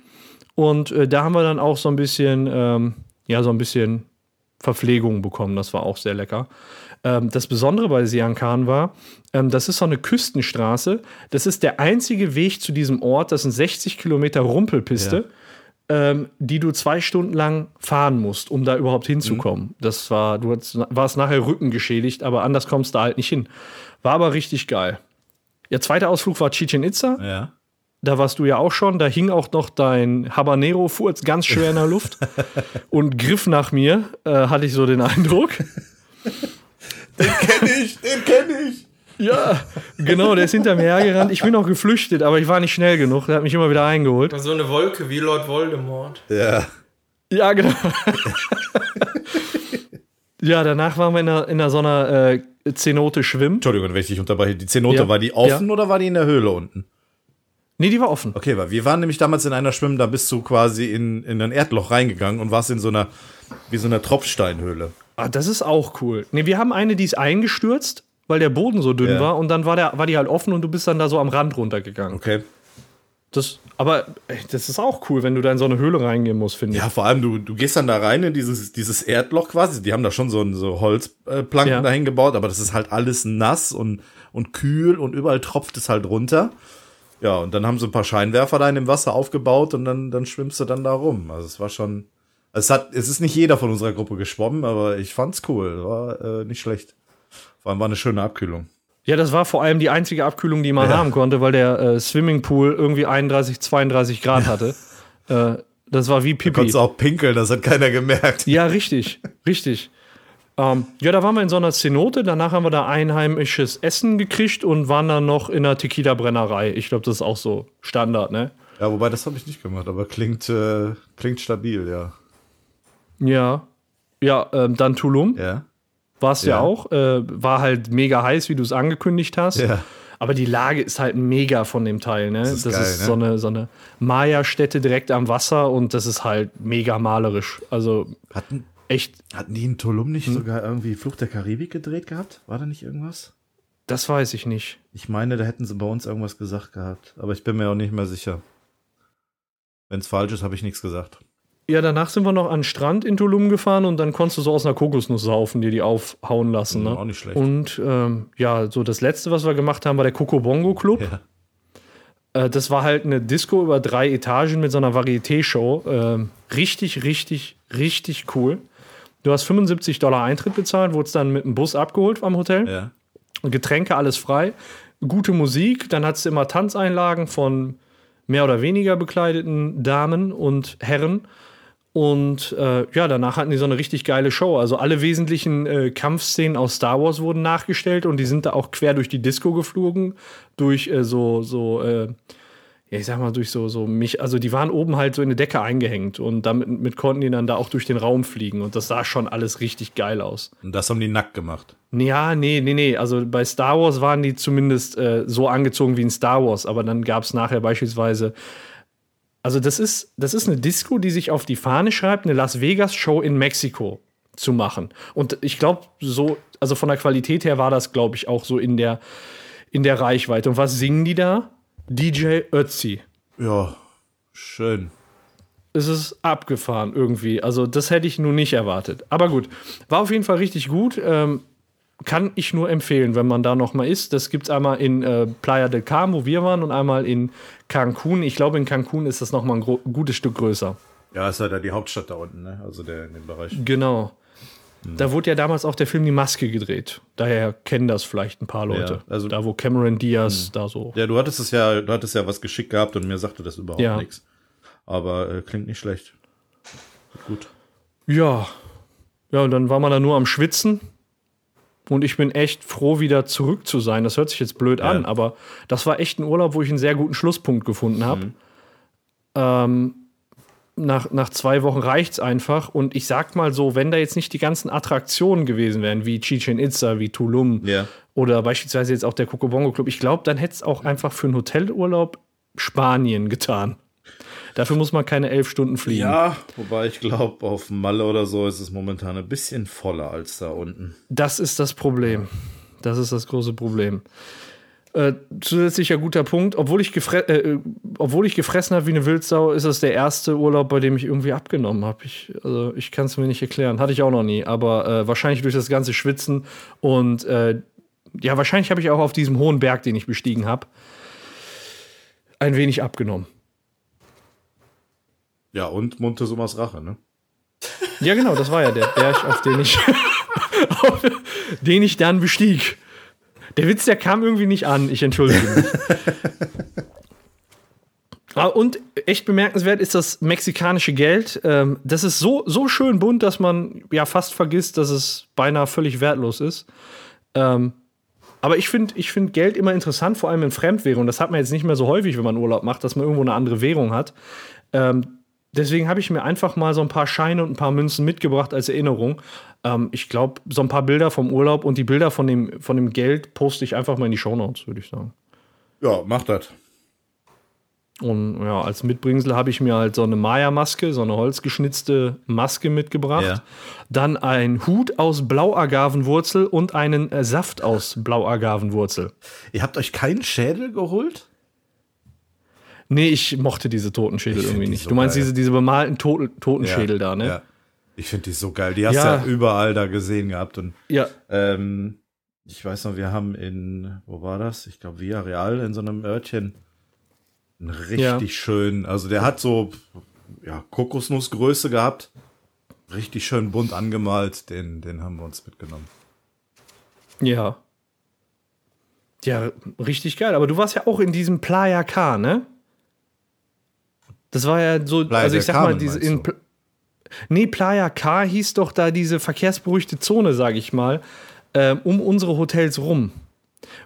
Und äh, da haben wir dann auch so ein bisschen, ähm, ja, so ein bisschen Verpflegung bekommen. Das war auch sehr lecker. Ähm, das Besondere bei Siankan war, ähm, das ist so eine Küstenstraße. Das ist der einzige Weg zu diesem Ort. Das sind 60 Kilometer Rumpelpiste. Ähm, die du zwei Stunden lang fahren musst, um da überhaupt hinzukommen. Das war, du hast, warst nachher Rücken geschädigt, aber anders kommst du halt nicht hin. War aber richtig geil. Der zweite Ausflug war Chichen Itza. Ja. Da warst du ja auch schon. Da hing auch noch dein Habanero-Furz ganz schwer in der Luft und griff nach mir, äh, hatte ich so den Eindruck. Kenn ich, den kenn ich. Ja, genau, der ist hinter mir hergerannt. Ich bin auch geflüchtet, aber ich war nicht schnell genug. Der hat mich immer wieder eingeholt. So eine Wolke wie Lord Voldemort. Ja. Ja, genau. ja, danach waren wir in einer, in einer so einer äh, Zenote schwimmen. Entschuldigung, wenn ich dich unterbreche. Die Zenote, Ja. war die offen oder war die in der Höhle unten? Nee, die war offen. Okay, weil wir waren nämlich damals in einer Schwimmen, da bist du quasi in, in ein Erdloch reingegangen und warst in so einer, wie so einer Tropfsteinhöhle. Ah, das ist auch cool. Nee, wir haben eine, die ist eingestürzt, weil der Boden so dünn Ja. war und dann war, der, war die halt offen und du bist dann da so am Rand runtergegangen. Okay. Das, aber ey, das ist auch cool, wenn du da in so eine Höhle reingehen musst, finde ich. Ja, vor allem, du, du gehst dann da rein in dieses, dieses Erdloch quasi. Die haben da schon so, so Holzplanken Ja. dahin gebaut, aber das ist halt alles nass und, und kühl und überall tropft es halt runter. Ja, und dann haben sie ein paar Scheinwerfer da in dem Wasser aufgebaut und dann, dann schwimmst du dann da rum. Also es war schon. Es hat, es ist nicht jeder von unserer Gruppe geschwommen, aber ich fand's cool. War äh, nicht schlecht. Vor allem war eine schöne Abkühlung. Ja, das war vor allem die einzige Abkühlung, die man Ja. haben konnte, weil der äh, Swimmingpool irgendwie 31, 32 Grad hatte. Äh, das war wie Pipi. Konntest auch pinkeln, das hat keiner gemerkt. Ja, richtig, richtig. Ähm, ja, da waren wir in so einer Zenote, danach haben wir da einheimisches Essen gekriegt und waren dann noch in einer Tequila-Brennerei. Ich glaube, das ist auch so Standard, ne? Ja, wobei das habe ich nicht gemacht, aber klingt, äh, klingt stabil, ja. Ja. Ja, ähm, dann Tulum. Ja. War es ja. Ja. auch. Äh, war halt mega heiß, wie du es angekündigt hast. Ja. Aber die Lage ist halt mega von dem Teil. Ne? Das ist ist, geil, ne? so eine, so eine Maya-Stätte direkt am Wasser und das ist halt mega malerisch. Also Hatten, echt, hatten die in Tulum Hm. nicht sogar irgendwie Fluch der Karibik gedreht gehabt? War da nicht irgendwas? das weiß ich nicht. Ich meine, da hätten sie bei uns irgendwas gesagt gehabt. Aber ich bin mir auch nicht mehr sicher. Wenn es falsch ist, habe ich nichts gesagt. Ja, danach sind wir noch an den Strand in Tulum gefahren und dann konntest du so aus einer Kokosnuss saufen, dir die aufhauen lassen. Ne? Hm, auch nicht schlecht. Und ähm, ja, so das letzte, was wir gemacht haben, war der Coco Bongo Club. Ja. Äh, das war halt eine Disco über drei Etagen mit so einer Varieté-Show. Ähm, richtig, richtig, richtig cool. Du hast 75 Dollar Eintritt bezahlt, wurdest dann mit dem Bus abgeholt am Hotel. Ja. Getränke, alles frei. Gute Musik. Dann hattest du immer Tanzeinlagen von mehr oder weniger bekleideten Damen und Herren. Und äh, ja, danach hatten die so eine richtig geile Show. Also alle wesentlichen äh, Kampfszenen aus Star Wars wurden nachgestellt und die sind da auch quer durch die Disco geflogen. Durch äh, so, so, äh, ja, ich sag mal, durch so, so mich, also die waren oben halt so in eine Decke eingehängt und damit mit konnten die dann da auch durch den Raum fliegen. Und das sah schon alles richtig geil aus. Und das haben die nackt gemacht. Ja, nee, nee, nee. Also bei Star Wars waren die zumindest äh, so angezogen wie in Star Wars, aber dann gab es nachher beispielsweise. Also, das ist, das ist eine Disco, die sich auf die Fahne schreibt, eine Las Vegas-Show in Mexiko zu machen. Und ich glaube, so, also von der Qualität her war das, glaube ich, auch so in der, in der Reichweite. Und was singen die da? DJ Ötzi. Ja, schön. es ist abgefahren irgendwie. Also, das hätte ich nun nicht erwartet. Aber gut, war auf jeden Fall richtig gut. Ähm, kann ich nur empfehlen, wenn man da noch mal ist. Das gibt es einmal in äh, Playa del Carmen, wo wir waren, und einmal in Cancun. Ich glaube, in Cancun ist das noch mal ein gutes Stück größer. Ja, ist halt da die Hauptstadt da unten, ne? Also der in dem Bereich. Genau. Da wurde ja damals auch der Film Die Maske gedreht. Daher kennen das vielleicht ein paar Leute. Ja, also- da, wo Cameron Diaz da so. Ja, du hattest es ja, du hattest ja was geschickt gehabt und mir sagte das überhaupt Ja. nichts. Aber äh, klingt nicht schlecht. Gut. Ja. Ja, und dann war man da nur am Schwitzen. Und ich bin echt froh, wieder zurück zu sein. Das hört sich jetzt blöd an, aber das war echt ein Urlaub, wo ich einen sehr guten Schlusspunkt gefunden habe. Ähm, nach, nach zwei Wochen reicht's einfach. Und ich sag mal so, wenn da jetzt nicht die ganzen Attraktionen gewesen wären, wie Chichen Itza, wie Tulum Ja. oder beispielsweise jetzt auch der Cocobongo Club, ich glaube, dann hätte es auch einfach für einen Hotelurlaub Spanien getan. Dafür muss man keine elf Stunden fliegen. Ja, wobei ich glaube, auf Malle oder so ist es momentan ein bisschen voller als da unten. Das ist das Problem. Das ist das große Problem. Äh, zusätzlicher guter Punkt, obwohl ich, gefre äh, obwohl ich gefressen habe wie eine Wildsau, ist das der erste Urlaub, bei dem ich irgendwie abgenommen habe. Ich, also ich kann es mir nicht erklären. Hatte ich auch noch nie. Aber äh, wahrscheinlich durch das ganze Schwitzen und äh, ja, wahrscheinlich habe ich auch auf diesem hohen Berg, den ich bestiegen habe, ein wenig abgenommen. Ja, und Montezumas Rache, ne? Ja, genau, das war ja der Berg, auf den ich, auf den ich dann bestieg. Der Witz, der kam irgendwie nicht an. Ich entschuldige mich. Ah, Und echt bemerkenswert ist das mexikanische Geld. Ähm, das ist so, so schön bunt, dass man ja fast vergisst, dass es beinahe völlig wertlos ist. Ähm, aber ich finde ich find Geld immer interessant, vor allem in Fremdwährung. Das hat man jetzt nicht mehr so häufig, wenn man Urlaub macht, dass man irgendwo eine andere Währung hat. Ähm, deswegen habe ich mir einfach mal so ein paar Scheine und ein paar Münzen mitgebracht als Erinnerung. Ähm, ich glaube, so ein paar Bilder vom Urlaub und die Bilder von dem, von dem Geld poste ich einfach mal in die Shownotes, würde ich sagen. Ja, mach das. Und ja, als Mitbringsel habe ich mir halt so eine Maya-Maske, so eine holzgeschnitzte Maske mitgebracht. Ja. Dann ein Hut aus Blauagavenwurzel und einen Saft aus Blauagavenwurzel. Ihr habt euch keinen Schädel geholt? Nee, ich mochte diese Totenschädel irgendwie nicht. so du meinst geil. diese, diese bemalten Toten, Totenschädel da, ne? Ja. Ich finde die so geil. Die hast du Ja. ja überall da gesehen gehabt. Und Ja. ähm, ich weiß noch, wir haben in, wo war das? Ich glaube, Via Real in so einem Örtchen. Einen richtig Ja. schön, also der hat so ja, Kokosnussgröße gehabt. Richtig schön bunt angemalt. Den, den haben wir uns mitgenommen. Ja. Ja, richtig geil. Aber du warst ja auch in diesem Playa K, ne? Das war ja so, Playa also ich sag mal, Carmen, diese meinst in? Pl Nee, Playa K hieß doch da diese verkehrsberuhigte Zone, sag ich mal, ähm, um unsere Hotels rum.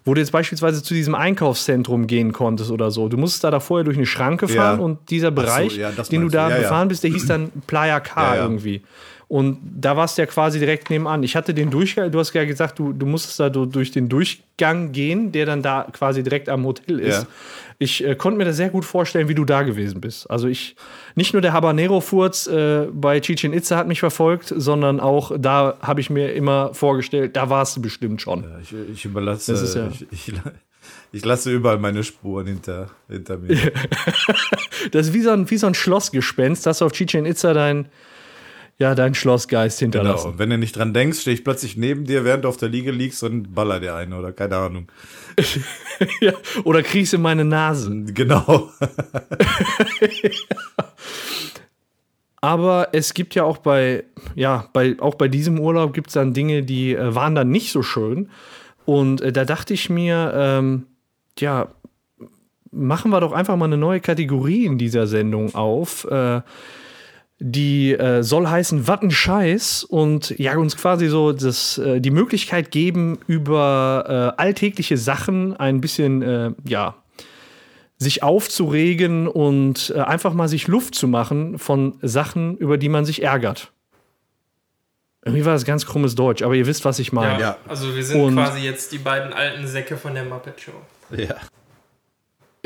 Wo du jetzt beispielsweise zu diesem Einkaufszentrum gehen konntest oder so. Du musstest da, da vorher durch eine Schranke Ja. fahren und dieser so, Bereich, ja, das den du da Ja, ja. gefahren bist, der hieß dann Playa K Ja, ja. irgendwie. Und da warst du ja quasi direkt nebenan. Ich hatte den Durchgang, du hast ja gesagt, du, du musstest da du- durch den Durchgang gehen, der dann da quasi direkt am Hotel ist. Ja. Ich äh, konnte mir das sehr gut vorstellen, wie du da gewesen bist. Also ich, nicht nur der Habanero-Furz äh, bei Chichen Itza hat mich verfolgt, sondern auch da habe ich mir immer vorgestellt, da warst du bestimmt schon. Ja, Ich, ich überlasse, Das ist ja- ich, ich, ich lasse überall meine Spuren hinter, hinter mir. Das ist wie so ein, wie so ein Schlossgespenst, hast du auf Chichen Itza dein, ja, dein Schlossgeist Genau. hinterlassen. Und wenn du nicht dran denkst, stehe ich plötzlich neben dir, während du auf der Liege liegst und baller dir eine oder keine Ahnung. Ja. Oder kriegst in meine Nase. Genau. Aber es gibt ja auch bei, ja, bei, auch bei diesem Urlaub gibt es dann Dinge, die äh, waren dann nicht so schön. Und äh, da dachte ich mir, ähm, ja, machen wir doch einfach mal eine neue Kategorie in dieser Sendung auf. Äh, die äh, soll heißen Wattenscheiß und ja, uns quasi so das, äh, die Möglichkeit geben, über äh, alltägliche Sachen ein bisschen, äh, ja, sich aufzuregen und äh, einfach mal sich Luft zu machen von Sachen, über die man sich ärgert. Irgendwie war das ganz krummes Deutsch, aber ihr wisst, was ich meine. Ja, also wir sind Und- quasi jetzt die beiden alten Säcke von der Muppet Show. ja.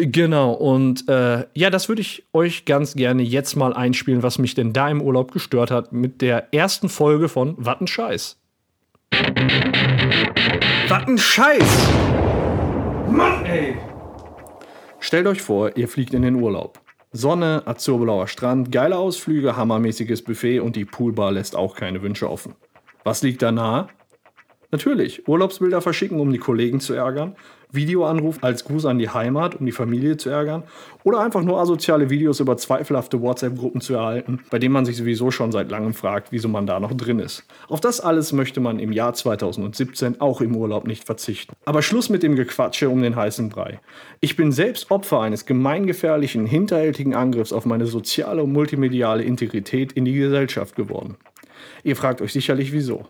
Genau, und äh, ja, das würde ich euch ganz gerne jetzt mal einspielen, was mich denn da im Urlaub gestört hat, mit der ersten Folge von Wattenscheiß. Wattenscheiß! Mann, ey! Stellt euch vor, ihr fliegt in den Urlaub. Sonne, azurblauer Strand, geile Ausflüge, hammermäßiges Buffet und die Poolbar lässt auch keine Wünsche offen. Was liegt da nahe? Natürlich, Urlaubsbilder verschicken, um die Kollegen zu ärgern, Videoanruf als Gruß an die Heimat, um die Familie zu ärgern oder einfach nur asoziale Videos über zweifelhafte WhatsApp-Gruppen zu erhalten, bei denen man sich sowieso schon seit langem fragt, wieso man da noch drin ist. Auf das alles möchte man im Jahr 2017 auch im Urlaub nicht verzichten. Aber Schluss mit dem Gequatsche um den heißen Brei. Ich bin selbst Opfer eines gemeingefährlichen, hinterhältigen Angriffs auf meine soziale und multimediale Integrität in die Gesellschaft geworden. Ihr fragt euch sicherlich wieso.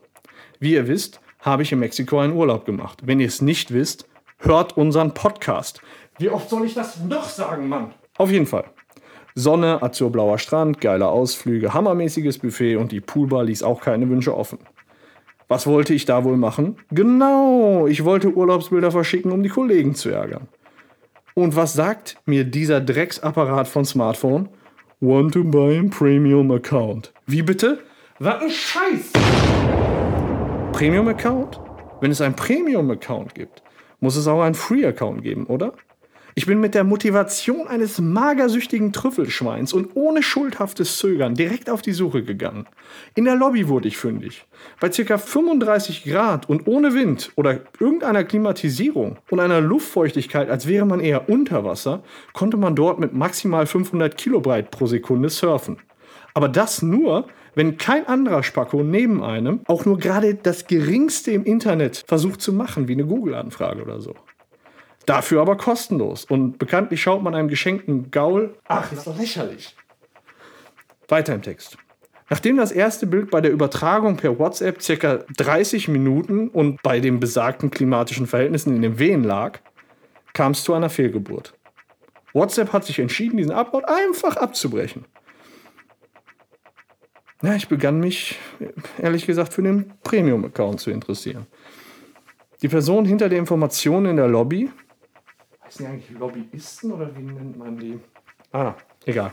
Wie ihr wisst, habe ich in Mexiko einen Urlaub gemacht. Wenn ihr es nicht wisst, hört unseren Podcast. Wie oft soll ich das noch sagen, Mann? Auf jeden Fall. Sonne, azurblauer Strand, geile Ausflüge, hammermäßiges Buffet und die Poolbar ließ auch keine Wünsche offen. Was wollte ich da wohl machen? Genau, ich wollte Urlaubsbilder verschicken, um die Kollegen zu ärgern. Und was sagt mir dieser Drecksapparat von Smartphone? Want to buy a Premium Account. Wie bitte? Was ein Scheiß! Premium-Account? Wenn es einen Premium-Account gibt, muss es auch einen Free-Account geben, oder? Ich bin mit der Motivation eines magersüchtigen Trüffelschweins und ohne schuldhaftes Zögern direkt auf die Suche gegangen. In der Lobby wurde ich fündig. Bei ca. 35 Grad und ohne Wind oder irgendeiner Klimatisierung und einer Luftfeuchtigkeit, als wäre man eher unter Wasser, konnte man dort mit maximal 500 Kilobyte pro Sekunde surfen. Aber das nur, wenn kein anderer Spacko neben einem auch nur gerade das Geringste im Internet versucht zu machen, wie eine Google-Anfrage oder so. Dafür aber kostenlos. Und bekanntlich schaut man einem geschenkten Gaul. Ach, ist doch lächerlich. Weiter im Text. Nachdem das erste Bild bei der Übertragung per WhatsApp circa 30 Minuten und bei den besagten klimatischen Verhältnissen in den Wehen lag, kam es zu einer Fehlgeburt. WhatsApp hat sich entschieden, diesen Upload einfach abzubrechen. Ja, ich begann mich, ehrlich gesagt, für den Premium-Account zu interessieren. Die Person hinter der Information in der Lobby, heißen die eigentlich Lobbyisten oder wie nennt man die? Ah, egal.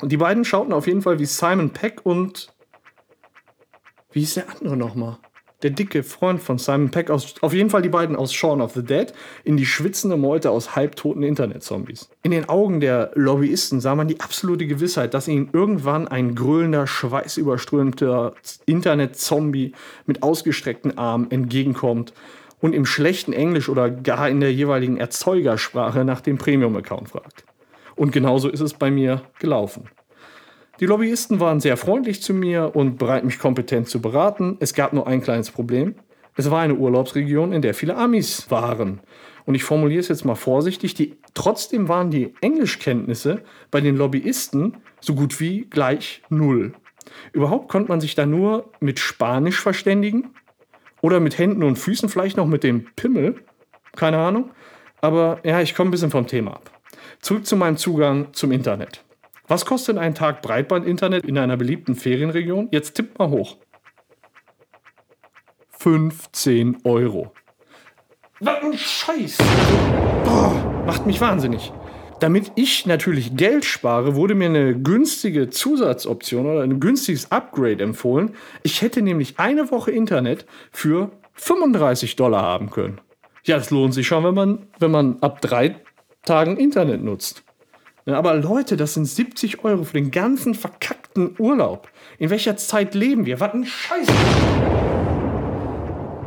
Und die beiden schauten auf jeden Fall wie Simon Peck und wie hieß der andere nochmal? Der dicke Freund von Simon Peck aus, auf jeden Fall die beiden aus Shaun of the Dead, in die schwitzende Meute aus halbtoten Internet-Zombies. In den Augen der Lobbyisten sah man die absolute Gewissheit, dass ihnen irgendwann ein grölender, schweißüberströmter Internet-Zombie mit ausgestreckten Armen entgegenkommt und im schlechten Englisch oder gar in der jeweiligen Erzeugersprache nach dem Premium-Account fragt. Und genauso ist es bei mir gelaufen. Die Lobbyisten waren sehr freundlich zu mir und bereit, mich kompetent zu beraten. Es gab nur ein kleines Problem. Es war eine Urlaubsregion, in der viele Amis waren. Und ich formuliere es jetzt mal vorsichtig. Die, trotzdem waren die Englischkenntnisse bei den Lobbyisten so gut wie gleich null. Überhaupt konnte man sich da nur mit Spanisch verständigen oder mit Händen und Füßen, vielleicht noch mit dem Pimmel. Keine Ahnung. Aber ja, ich komme ein bisschen vom Thema ab. Zurück zu meinem Zugang zum Internet. Was kostet ein Tag Breitband-Internet in einer beliebten Ferienregion? Jetzt tippt mal hoch. 15 Euro. Was ein Scheiß. Boah, macht mich wahnsinnig. Damit ich natürlich Geld spare, wurde mir eine günstige Zusatzoption oder ein günstiges Upgrade empfohlen. Ich hätte nämlich eine Woche Internet für 35 Dollar haben können. Ja, das lohnt sich schon, wenn man, wenn man ab drei Tagen Internet nutzt. Aber Leute, das sind 70 Euro für den ganzen verkackten Urlaub. In welcher Zeit leben wir? Was ein Scheiß.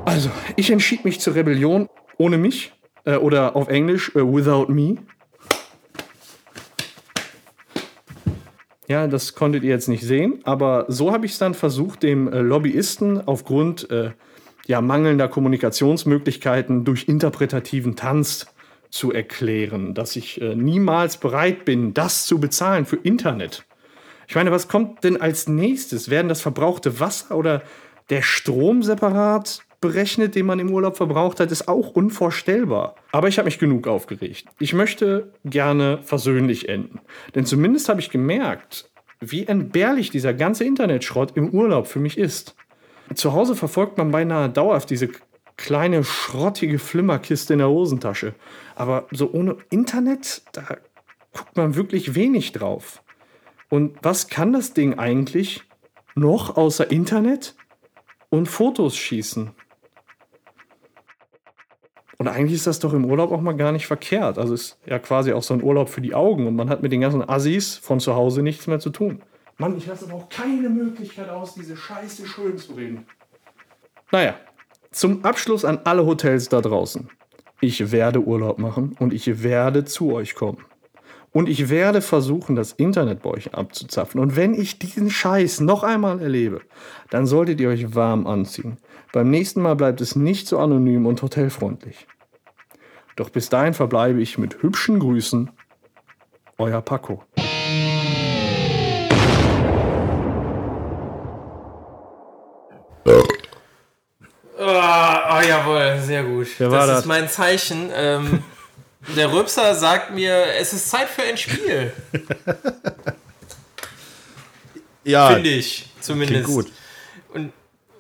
Also, ich entschied mich zur Rebellion ohne mich. Äh, oder auf Englisch, äh, without me. Ja, das konntet ihr jetzt nicht sehen, aber so habe ich es dann versucht, dem äh, Lobbyisten aufgrund äh, ja, mangelnder Kommunikationsmöglichkeiten durch interpretativen Tanz zu erklären, dass ich äh, niemals bereit bin, das zu bezahlen für Internet. Ich meine, was kommt denn als nächstes? Werden das verbrauchte Wasser oder der Strom separat berechnet, den man im Urlaub verbraucht hat, ist auch unvorstellbar. Aber ich habe mich genug aufgeregt. Ich möchte gerne versöhnlich enden. Denn zumindest habe ich gemerkt, wie entbehrlich dieser ganze Internetschrott im Urlaub für mich ist. Zu Hause verfolgt man beinahe dauerhaft diese kleine schrottige Flimmerkiste in der Hosentasche. Aber so ohne Internet, da guckt man wirklich wenig drauf. Und was kann das Ding eigentlich noch außer Internet und Fotos schießen? Und eigentlich ist das doch im Urlaub auch mal gar nicht verkehrt. Also ist ja quasi auch so ein Urlaub für die Augen und man hat mit den ganzen Assis von zu Hause nichts mehr zu tun. Mann, ich lasse aber auch keine Möglichkeit aus, diese Scheiße schön zu reden. Naja, zum Abschluss an alle Hotels da draußen. Ich werde Urlaub machen und ich werde zu euch kommen. Und ich werde versuchen, das Internet bei euch abzuzapfen. Und wenn ich diesen Scheiß noch einmal erlebe, dann solltet ihr euch warm anziehen. Beim nächsten Mal bleibt es nicht so anonym und hotelfreundlich. Doch bis dahin verbleibe ich mit hübschen Grüßen. Euer Paco. Oh jawohl, sehr gut. Wer war das, das? ist mein Zeichen. Ähm, der Rübser sagt mir, es ist Zeit für ein Spiel. Ja, Finde ich, zumindest. klingt gut. Und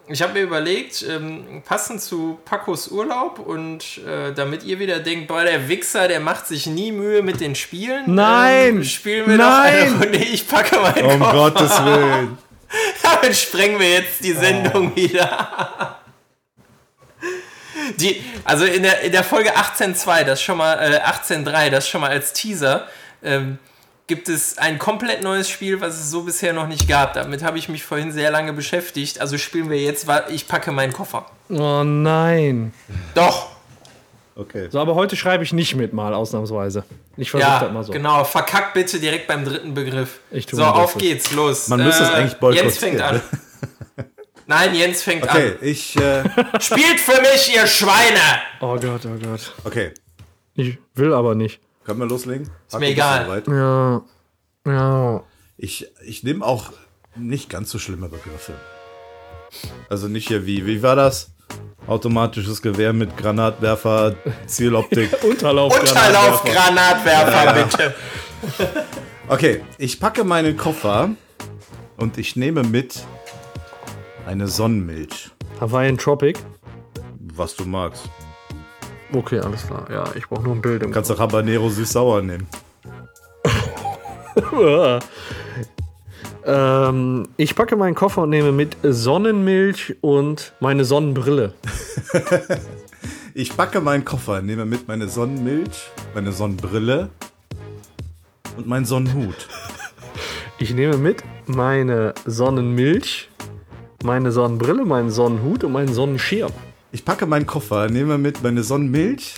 ich habe mir überlegt, ähm, passend zu Pacos Urlaub und äh, damit ihr wieder denkt, boah, der Wichser, der macht sich nie Mühe mit den Spielen. Nein! Ähm, spielen wir Nein! doch eine Runde. Ich packe meinen Um Koffer. Gottes Willen. Damit sprengen wir jetzt die Sendung wieder. Die, also in der, in der Folge 18.2, das schon mal, äh, 18.3, das schon mal als Teaser, ähm, gibt es ein komplett neues Spiel, was es so bisher noch nicht gab. Damit habe ich mich vorhin sehr lange beschäftigt. Also spielen wir jetzt, ich packe meinen Koffer. Oh nein. Doch, Okay. So, aber heute schreibe ich nicht mit, mal ausnahmsweise. Ich versuche ja, das mal so. genau. Verkack bitte direkt beim dritten Begriff. Ich tu so, auf geht's, los. Man müsste es eigentlich boykottieren, Jens fängt an. Nein, Jens fängt Okay, ich, äh, an. Spielt für mich, ihr Schweine! Oh Gott, oh Gott. okay. Ich will aber nicht. Können wir loslegen? Ist mir egal. Ja. Ja. Ich, ich nehme auch nicht ganz so schlimme Begriffe. Also nicht hier wie, wie war das? Automatisches Gewehr mit Granatwerfer, Zieloptik. Unterlauf. Unterlauf-Granatwerfer, bitte. Okay, ich packe meinen Koffer und ich nehme mit eine Sonnenmilch. Hawaiian Tropic. Was du magst. Okay, alles klar. Ja, ich brauche nur ein Bild im Kannst auch Habanero süß-sauer nehmen. Ähm, ich packe meinen Koffer und nehme mit Sonnenmilch und meine Sonnenbrille. Ich packe meinen Koffer, nehme mit meine Sonnenmilch, meine Sonnenbrille und meinen Sonnenhut. Ich nehme mit meine Sonnenmilch, meine Sonnenbrille, meinen Sonnenhut und meinen Sonnenschirm. Ich packe meinen Koffer, nehme mit meine Sonnenmilch,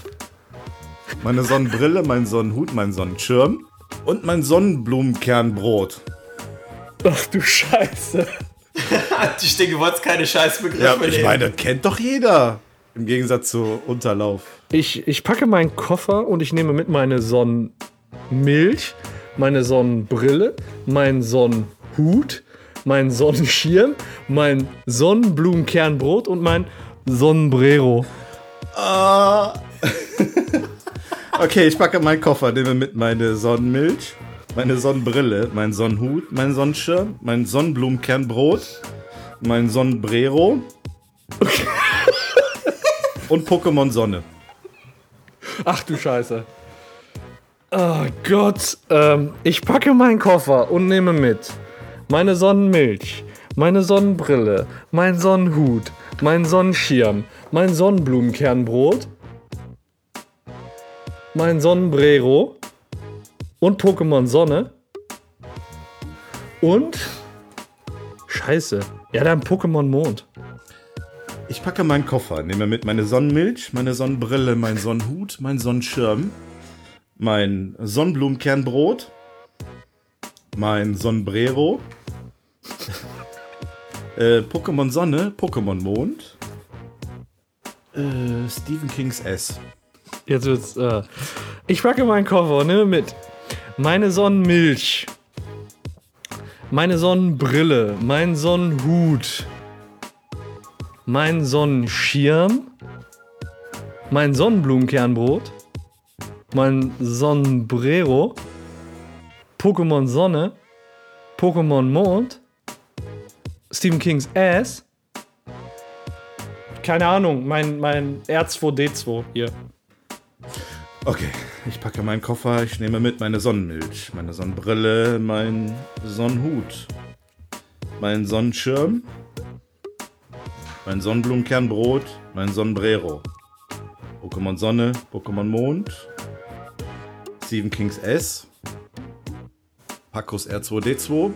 meine Sonnenbrille, meinen Sonnenhut, meinen Sonnenschirm und mein Sonnenblumenkernbrot. Ach du Scheiße. Ich denke, du wolltest keine Scheißbegriffe Ja, ich meine, kennt doch jeder. Im Gegensatz zu Unterlauf. Ich, ich packe meinen Koffer und ich nehme mit meine Sonnenmilch, meine Sonnenbrille, meinen Sonnenhut, meinen Sonnenschirm, mein Sonnenblumenkernbrot und mein Sonnenbrero. Okay, ich packe meinen Koffer, nehme mit meine Sonnenmilch, meine Sonnenbrille, meinen Sonnenhut, meinen Sonnenschirm, mein Sonnenblumenkernbrot, mein Sonnenbrero und Pokémon Sonne. Ach du Scheiße. Oh Gott. Ähm, ich packe meinen Koffer und nehme mit meine Sonnenmilch, meine Sonnenbrille, mein Sonnenhut, mein Sonnenschirm, mein Sonnenblumenkernbrot, mein Sonnenbrero und Pokémon Sonne und Scheiße. Ja, dann Pokémon Mond. Ich packe meinen Koffer, nehme mit meine Sonnenmilch, meine Sonnenbrille, mein Sonnenhut, mein Sonnenschirm, mein Sonnenblumenkernbrot, mein Sonnenbrero, äh, Pokémon Sonne, Pokémon Mond, äh, Stephen Kings S. Jetzt wird's. Äh, ich packe meinen Koffer nehme mit meine Sonnenmilch, meine Sonnenbrille, mein Sonnenhut, mein Sonnenschirm, mein Sonnenblumenkernbrot, mein Sonnenbrero, Pokémon Sonne, Pokémon Mond, Stephen Kings Ass. Keine Ahnung, mein, mein R2D2 hier. Okay, ich packe meinen Koffer, ich nehme mit meine Sonnenmilch, meine Sonnenbrille, mein Sonnenhut, mein Sonnenschirm, mein Sonnenblumenkernbrot, mein Sonnenbrero, Pokémon Sonne, Pokémon Mond, Stephen Kings S, Pacos R2D2,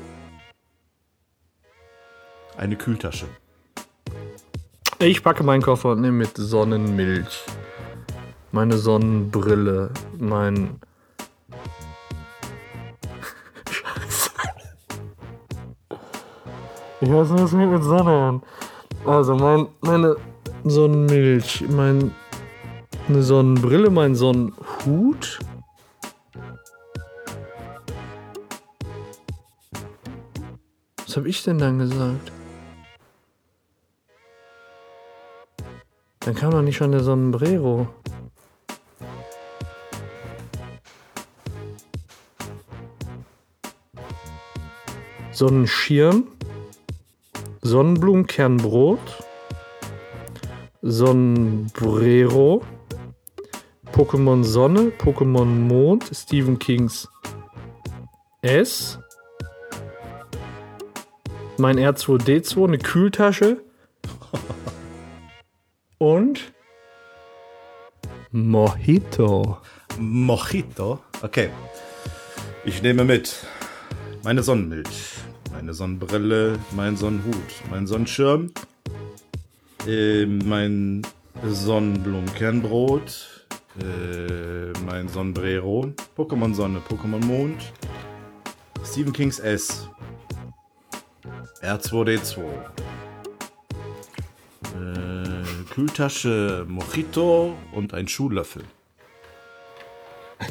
eine Kühltasche. Ich packe meinen Koffer und nehme mit Sonnenmilch, meine Sonnenbrille, mein. Ich weiß nicht, was fängt mit Sonne an. Also, mein, meine Sonnenmilch, mein, eine Sonnenbrille, mein Sonnenhut. Was habe ich denn dann gesagt? Dann kam doch nicht schon der Sonnenbrero. Sonnenschirm, Sonnenblumenkernbrot, Sonnenbrero, Pokémon Sonne, Pokémon Mond, Stephen Kings S, mein R2D2, eine Kühltasche und Mojito. Mojito. Okay. Ich nehme mit meine Sonnenmilch, meine Sonnenbrille, mein Sonnenhut, mein Sonnenschirm, äh, mein Sonnenblumenkernbrot, äh, mein Sonnenbrero, Pokémon Sonne, Pokémon Mond, Stephen Kings S, R2D2, äh, Kühltasche Mojito und ein Schuhlöffel.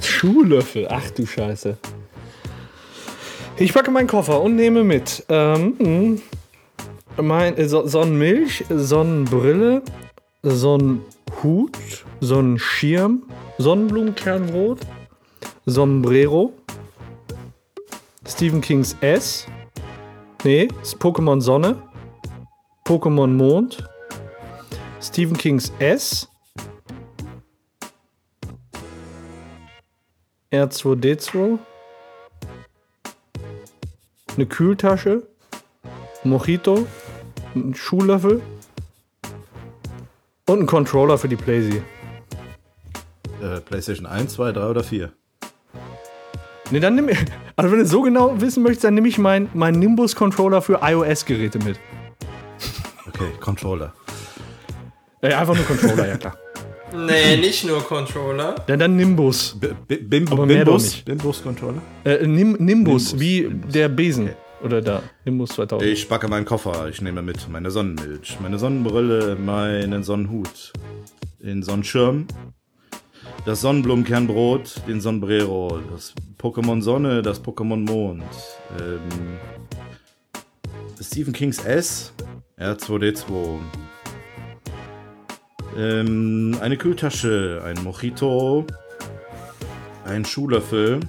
Schuhlöffel. Ach du Scheiße. Ich packe meinen Koffer und nehme mit ähm, mh, mein, äh, So- Sonnenmilch, Sonnenbrille, Sonnenhut, Sonnenschirm, Sonnenblumenkernbrot, Sombrero, Stephen Kings S, nee, Pokémon Sonne, Pokémon Mond, Stephen Kings S, R2D2. eine Kühltasche, Mojito, einen Schuhlöffel und einen Controller für die Playsee. Äh, PlayStation 1, 2, 3 oder 4? Ne, dann nimm. Also, wenn du so genau wissen möchtest, dann nehme ich meinen mein Nimbus-Controller für iOS-Geräte mit. Okay, Controller. Äh, einfach nur Controller, ja klar. Nee, nicht nur Controller. Dann, dann Nimbus. B B Bim Aber Bimbus? Bimbus Controller? Äh, Nim Nimbus, Nimbus, wie Nimbus. der Besen. Oder da. Nimbus 2000. Ich packe meinen Koffer. Ich nehme mit meine Sonnenmilch, meine Sonnenbrille, meinen Sonnenhut, den Sonnenschirm, das Sonnenblumenkernbrot, den Sonnenbrero, das Pokémon Sonne, das Pokémon Mond, ähm, Stephen Kings S, R2D2, ähm, eine Kühltasche, ein Mojito, ein Schuhlöffel,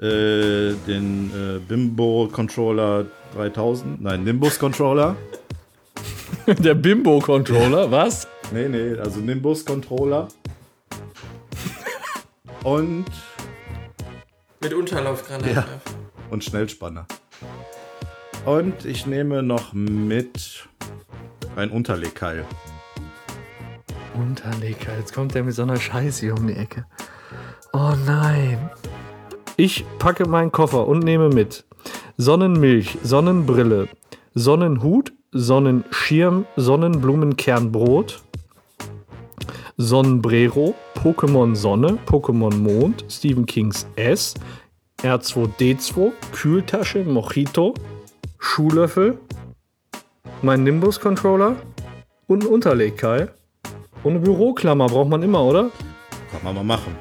äh, den äh, Bimbo Controller 3000, nein, Nimbus Controller. Der Bimbo-Controller, was? Nee, nee, also Nimbus Controller. Und, Mit Unterlaufgranaten. Ja. und Schnellspanner. Und ich nehme noch mit ein Unterlegkeil. Unterleger, jetzt kommt der mit so einer Scheiße hier um die Ecke. Oh nein. Ich packe meinen Koffer und nehme mit Sonnenmilch, Sonnenbrille, Sonnenhut, Sonnenschirm, Sonnenblumenkernbrot, Sonnenbrero, Pokémon Sonne, Pokémon Mond, Stephen Kings S, R2D2, Kühltasche, Mojito, Schuhlöffel, mein Nimbus-Controller und ein Unterlegkeil. Und eine Büroklammer braucht man immer, oder? Kann man mal machen.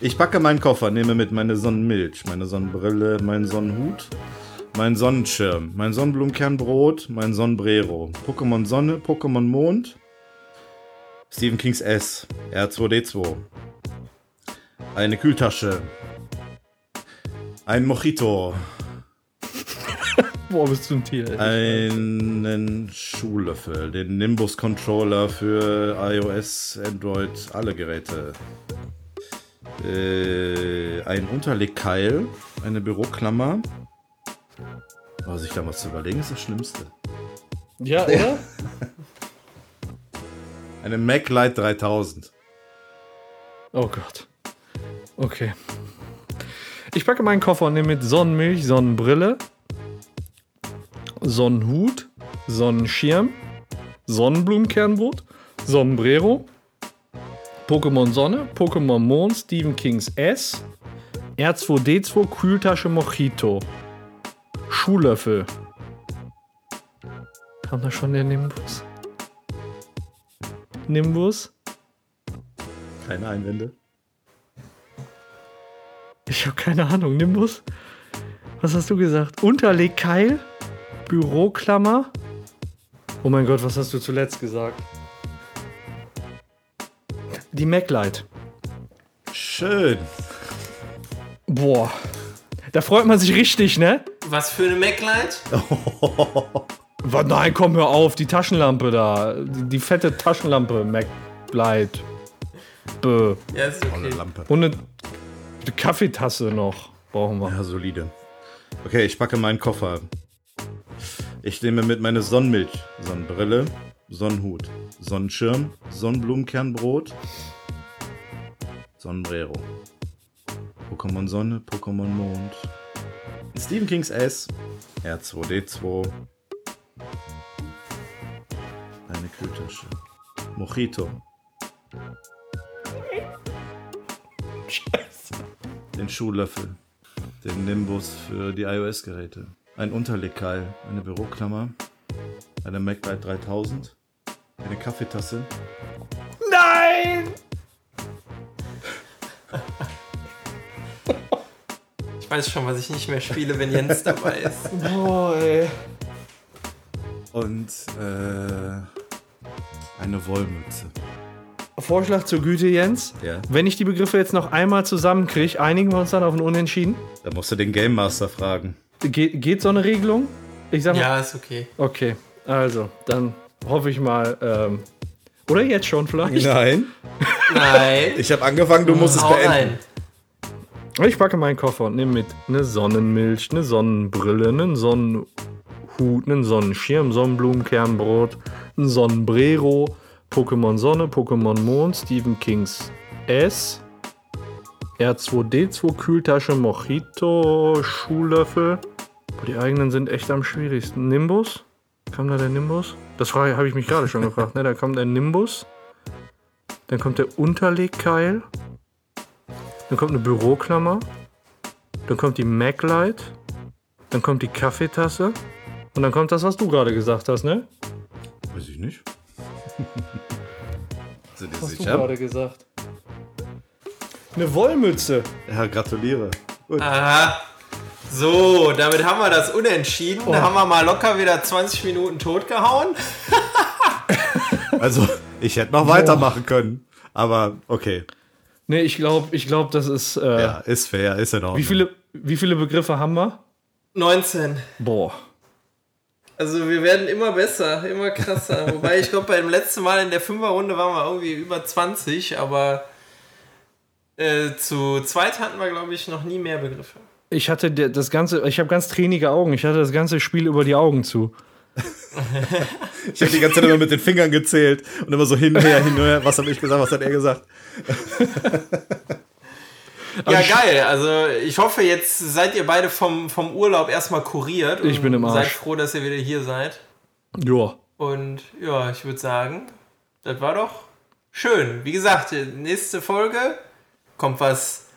Ich packe meinen Koffer, nehme mit meine Sonnenmilch, meine Sonnenbrille, meinen Sonnenhut, meinen Sonnenschirm, mein Sonnenblumenkernbrot, mein Sonnenbrero, Pokémon Sonne, Pokémon Mond, Stephen Kings S, R2D2, eine Kühltasche, ein Mojito, Boah, bist du ein Tier. ey. einen Schuhlöffel, den Nimbus Controller für iOS, Android, alle Geräte. Äh, ein Unterlegkeil, eine Büroklammer. Was ich da was zu überlegen, ist das Schlimmste. Ja, oder? Eine MacLight 3000. Oh Gott. Okay. Ich packe meinen Koffer und nehme mit Sonnenmilch, Sonnenbrille, Sonnenhut, Sonnenschirm, Sonnenblumenkernbrot, Sonnenbrero, Pokémon Sonne, Pokémon Mond, Stephen Kings S, R2D2, Kühltasche Mojito, Schuhlöffel. Kam da schon der Nimbus? Nimbus? Keine Einwände. Ich habe keine Ahnung. Nimbus? Was hast du gesagt? Unterlegkeil? Büroklammer? Oh mein Gott, was hast du zuletzt gesagt? Die MacLight. Schön. Boah. Da freut man sich richtig, ne? Was für eine MacLight? Was? Nein, komm, hör auf. Die Taschenlampe da. Die, die fette Taschenlampe. MacLight. Bäh. Ja, ist okay. Eine Lampe. Und eine, eine Kaffeetasse noch. Brauchen wir. Ja, solide. Okay, ich packe meinen Koffer. Ich nehme mit meine Sonnenmilch, Sonnenbrille, Sonnenhut, Sonnenschirm, Sonnenblumenkernbrot, Sonnenbrero. Pokémon Sonne, Pokémon Mond. Stephen Kings S, R2D2. Eine Kühltasche. Mojito. Den Schuhlöffel. Den Nimbus für die iOS-Geräte. Ein Unterlegkeil, eine Büroklammer, eine MacLight 3000, eine Kaffeetasse, Nein! Ich weiß schon, was ich nicht mehr spiele, wenn Jens dabei ist. Boah, ey. und äh, eine Wollmütze. Vorschlag zur Güte, Jens. Ja. Wenn ich die Begriffe jetzt noch einmal zusammenkriege, einigen wir uns dann auf ein Unentschieden? Da musst du den Game Master fragen. Ge geht so eine Regelung? Ich sag mal. Ja, ist okay. Okay, also, dann hoffe ich mal. Ähm, oder jetzt schon vielleicht? Nein. Nein. Ich habe angefangen, du musst es beenden. rein. Ich packe meinen Koffer und nehme mit eine Sonnenmilch, eine Sonnenbrille, einen Sonnenhut, einen Sonnenschirm, Sonnenblumenkernbrot, ein Sonnenbrero, Pokémon Sonne, Pokémon Mond, Stephen Kings S, R2D2 Kühltasche, Mojito, Schuhlöffel. Die eigenen sind echt am schwierigsten. Nimbus? Kam da der Nimbus? Das habe ich mich gerade schon gefragt. Ne? Da kommt der Nimbus. Dann kommt der Unterlegkeil. Dann kommt eine Büroklammer. Dann kommt die MacLight. Dann kommt die Kaffeetasse. Und dann kommt das, was du gerade gesagt hast, ne? Weiß ich nicht. Sind die Hast du sicher? gerade gesagt. Eine Wollmütze. Ja, gratuliere. Gut. Aha. So, damit haben wir das unentschieden. Da haben wir mal locker wieder 20 Minuten totgehauen. Also, ich hätte noch weitermachen können. Aber okay. Ne, ich glaube, ich glaub, das ist. Äh, Ja, ist fair, ist in Ordnung. wie, viele, wie viele Begriffe haben wir? 19. Boah. Also wir werden immer besser, immer krasser. Wobei ich glaube, beim letzten Mal in der Fünferrunde waren wir irgendwie über 20, aber äh, zu zweit hatten wir, glaube ich, noch nie mehr Begriffe. Ich hatte das ganze, ich habe ganz tränige Augen. Ich hatte das ganze Spiel über die Augen zu. Ich habe die ganze Zeit immer mit den Fingern gezählt und immer so hin und her, hin und her. Was habe ich gesagt, was hat er gesagt? Ja, geil. Also ich hoffe, jetzt seid ihr beide vom, vom Urlaub erstmal kuriert. Ich und bin im Arsch. Seid froh, dass ihr wieder hier seid. Ja. Und ja, ich würde sagen, das war doch schön. Wie gesagt, nächste Folge kommt was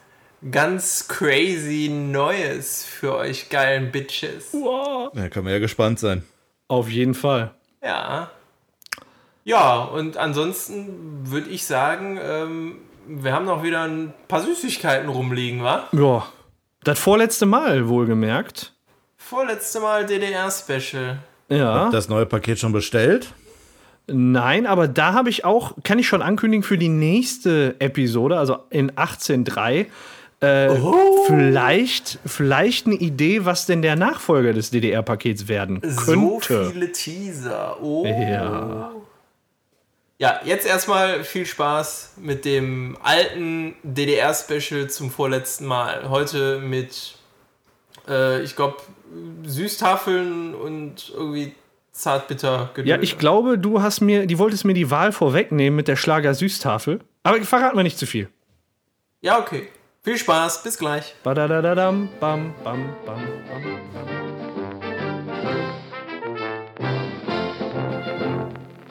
ganz crazy Neues für euch geilen Bitches. Da kann man ja gespannt sein. Auf jeden Fall. Ja. Ja, und ansonsten würde ich sagen, ähm, wir haben noch wieder ein paar Süßigkeiten rumliegen, wa? Ja. Das vorletzte Mal, wohlgemerkt. Vorletzte Mal DDR-Special. Ja. Das neue Paket schon bestellt? Nein, aber da habe ich auch, kann ich schon ankündigen für die nächste Episode, also in 18.3, äh, vielleicht, vielleicht eine Idee, was denn der Nachfolger des DDR-Pakets werden So könnte. viele Teaser. Oh. Ja. Ja, jetzt erstmal viel Spaß mit dem alten DDR-Special zum vorletzten Mal. Heute mit, äh, ich glaube, Süßtafeln und irgendwie zartbitter Ja, ich glaube, du hast mir, die wolltest mir die Wahl vorwegnehmen mit der Schlager Süßtafel. Aber verraten wir nicht zu viel. Ja, okay. Viel Spaß, bis gleich. Badadadadam, bam, bam, bam, bam, bam.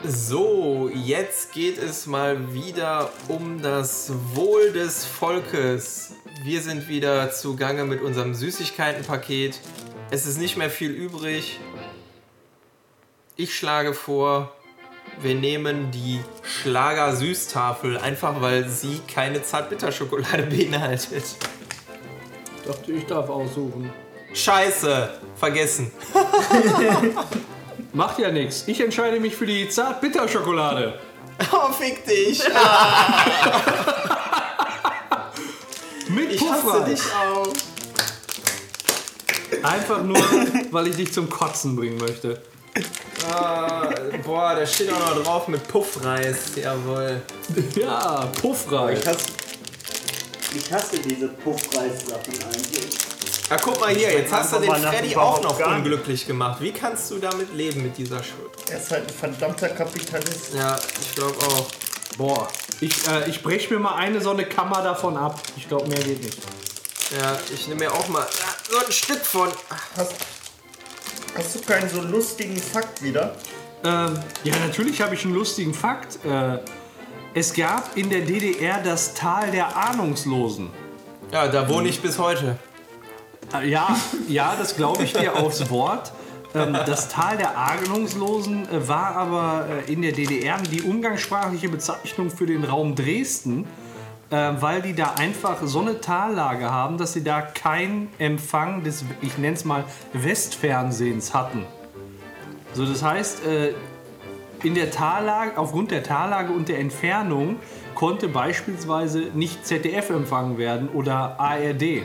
So, jetzt geht es mal wieder um das Wohl des Volkes. Wir sind wieder zugange mit unserem Süßigkeitenpaket. Es ist nicht mehr viel übrig. Ich schlage vor, wir nehmen die Schlager Süßtafel, einfach weil sie keine Zartbitterschokolade beinhaltet. Dachte, ich darf aussuchen. Scheiße, vergessen. Macht ja nichts. Ich entscheide mich für die Zart-Bitter-Schokolade. Oh, fick dich. Mit Ich hasse dich auch. Einfach nur, weil ich dich zum Kotzen bringen möchte. Ah, boah, da steht auch noch drauf mit Puffreis. Jawohl. Ja, Puffreis. Ich hasse, ich hasse diese Puffreis-Sachen eigentlich. Ja, guck mal hier, jetzt hast du den Freddy auch noch unglücklich gemacht. Wie kannst du damit leben, mit dieser Schuld? Er ist halt ein verdammter Kapitalist. Ja, ich glaube auch. Boah, ich, äh, ich breche mir mal eine so eine Kammer davon ab. Ich glaube, mehr geht nicht. Ja, ich nehme mir auch mal so ein Stück von. Hast, hast du keinen so lustigen Fakt wieder? Ähm, ja, natürlich habe ich einen lustigen Fakt. Äh, es gab in der DDR das Tal der Ahnungslosen. Ja, da wohne ich bis heute. Äh, Ja, ja, das glaube ich dir aufs Wort. Ähm, das Tal der Ahnungslosen äh, war aber äh, in der DDR die umgangssprachliche Bezeichnung für den Raum Dresden, äh, weil die da einfach so eine Tallage haben, dass sie da keinen Empfang des, ich nenne es mal, Westfernsehens hatten. So, das heißt, äh, in der Tallage, aufgrund der Tallage und der Entfernung konnte beispielsweise nicht ZDF empfangen werden oder ARD.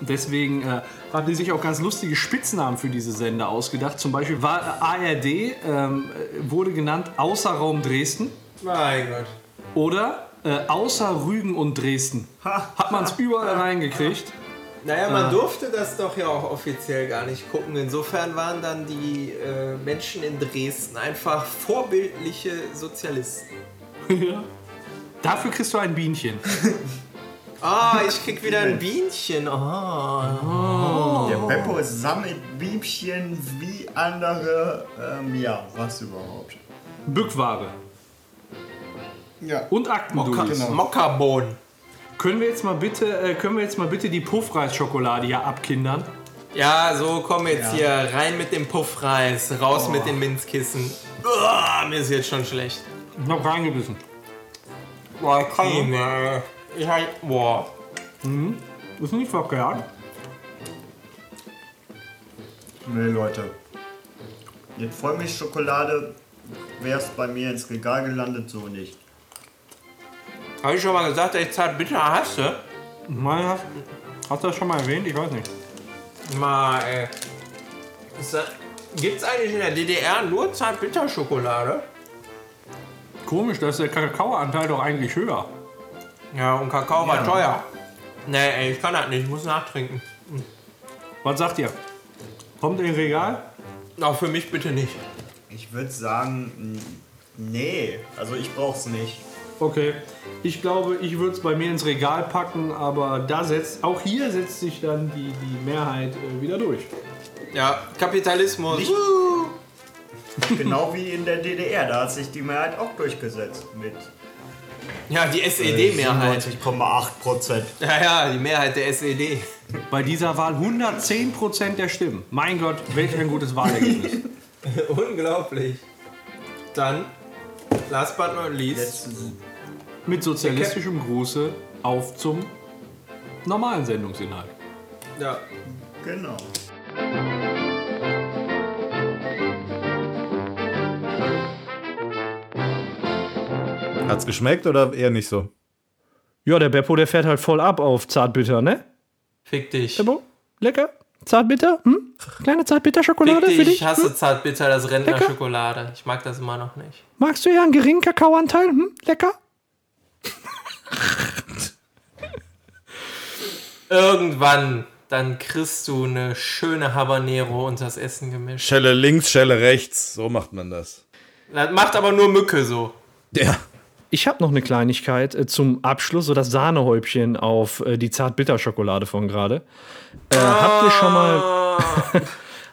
Deswegen äh, haben die sich auch ganz lustige Spitznamen für diese Sender ausgedacht. Zum Beispiel war ARD, ähm, wurde genannt Außerraum Dresden Mein Gott. oder Äh, außer Rügen und Dresden. Hat man es überall reingekriegt. Naja, man durfte das doch ja auch offiziell gar nicht gucken. Insofern waren dann die äh, Menschen in Dresden einfach vorbildliche Sozialisten. Dafür kriegst du ein Bienchen. Ah, ich krieg wieder ein Bienchen. Ah. Der Beppo sammelt Biebchen wie andere, ähm, ja, was überhaupt. Bückware. Ja. Und Aktendulis. Genau. Mokkabohnen. Können wir jetzt mal bitte, äh, können wir jetzt mal bitte die Puffreisschokolade hier abkindern? Ja, so komm jetzt hier rein mit dem Puffreis, raus mit den Minzkissen. Uah, mir ist jetzt schon schlecht. Ich hab reingebissen. Boah, ich kann nicht mehr. Ich halt, boah. Ist nicht verkehrt. Nee, Leute. Mit Vollmilchschokolade wäre es bei mir ins Regal gelandet, so nicht. Habe ich schon mal gesagt, dass ich zart bitter hasse? Mal hast, hast du das schon mal erwähnt? Ich weiß nicht. Mal, ey. Das, gibt's eigentlich in der DDR nur zart bitter Schokolade? Komisch, da ist der Kakaoanteil doch eigentlich höher. Ja, und Kakao war teuer. Nee, ey, ich kann das nicht, ich muss nachtrinken. Was sagt ihr? Kommt in Regal? Auch für mich bitte nicht. Ich würde sagen, nee, also ich brauch's nicht. Okay. Ich glaube, ich würde es bei mir ins Regal packen, aber da setzt, auch hier setzt sich dann die, die Mehrheit äh, wieder durch. Ja, Kapitalismus. Nicht- Genau wie in der DDR, da hat sich die Mehrheit auch durchgesetzt mit Ja, die SED-Mehrheit. 97,8 Prozent. Ja, ja, die Mehrheit der SED. Bei dieser Wahl 110% der Stimmen. Mein Gott, welch ein gutes Wahlergebnis. Unglaublich. Dann, last but not least, Mit sozialistischem Gruße auf zum normalen Sendungsinhalt. ja, Genau. Hat's geschmeckt oder eher nicht so? Ja, der Beppo, der fährt halt voll ab auf Zartbitter, ne? fick dich. Beppo, lecker? Zartbitter? Hm? Kleine Zartbitter-Schokolade für dich, ich hasse Hm? Zartbitter, das Rentner-Schokolade. Ich mag das immer noch nicht. Magst du ja einen geringen Kakaoanteil? Hm? Lecker? Irgendwann, dann kriegst du eine schöne Habanero unter das Essen gemischt. Schelle links, Schelle rechts. So macht man das. Das macht aber nur Mücke so. Ja. Ich habe noch eine Kleinigkeit äh, zum Abschluss, so das Sahnehäubchen auf äh, die Zartbitter-Schokolade von gerade. Äh, Habt ihr schon mal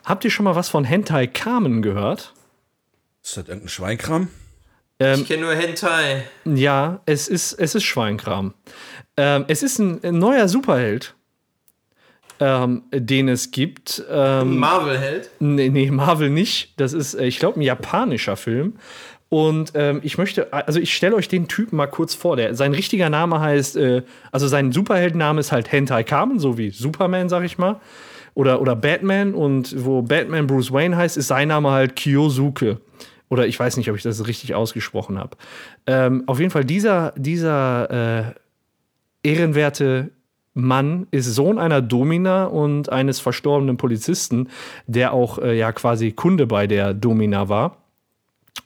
habt ihr schon mal was von Hentai Kamen gehört? Ist das irgendein Schweinkram? Ich kenne nur Hentai. Ja, es ist, es ist Schweinkram. Ähm, es ist ein, ein neuer Superheld, ähm, den es gibt. Ähm, Marvel-Held. Nee, nee, Marvel nicht. Das ist, äh, ich glaube, ein japanischer Film. Und ähm, ich möchte, also ich stelle euch den Typen mal kurz vor. Der, sein richtiger Name heißt, äh, also sein Superheldenname ist halt Hentai Kamen, so wie Superman, sag ich mal. Oder, oder Batman. Und wo Batman Bruce Wayne heißt, ist sein Name halt Kyosuke. Oder ich weiß nicht, ob ich das richtig ausgesprochen habe. Ähm, auf jeden Fall, dieser, dieser äh, ehrenwerte Mann ist Sohn einer Domina und eines verstorbenen Polizisten, der auch äh, ja quasi Kunde bei der Domina war.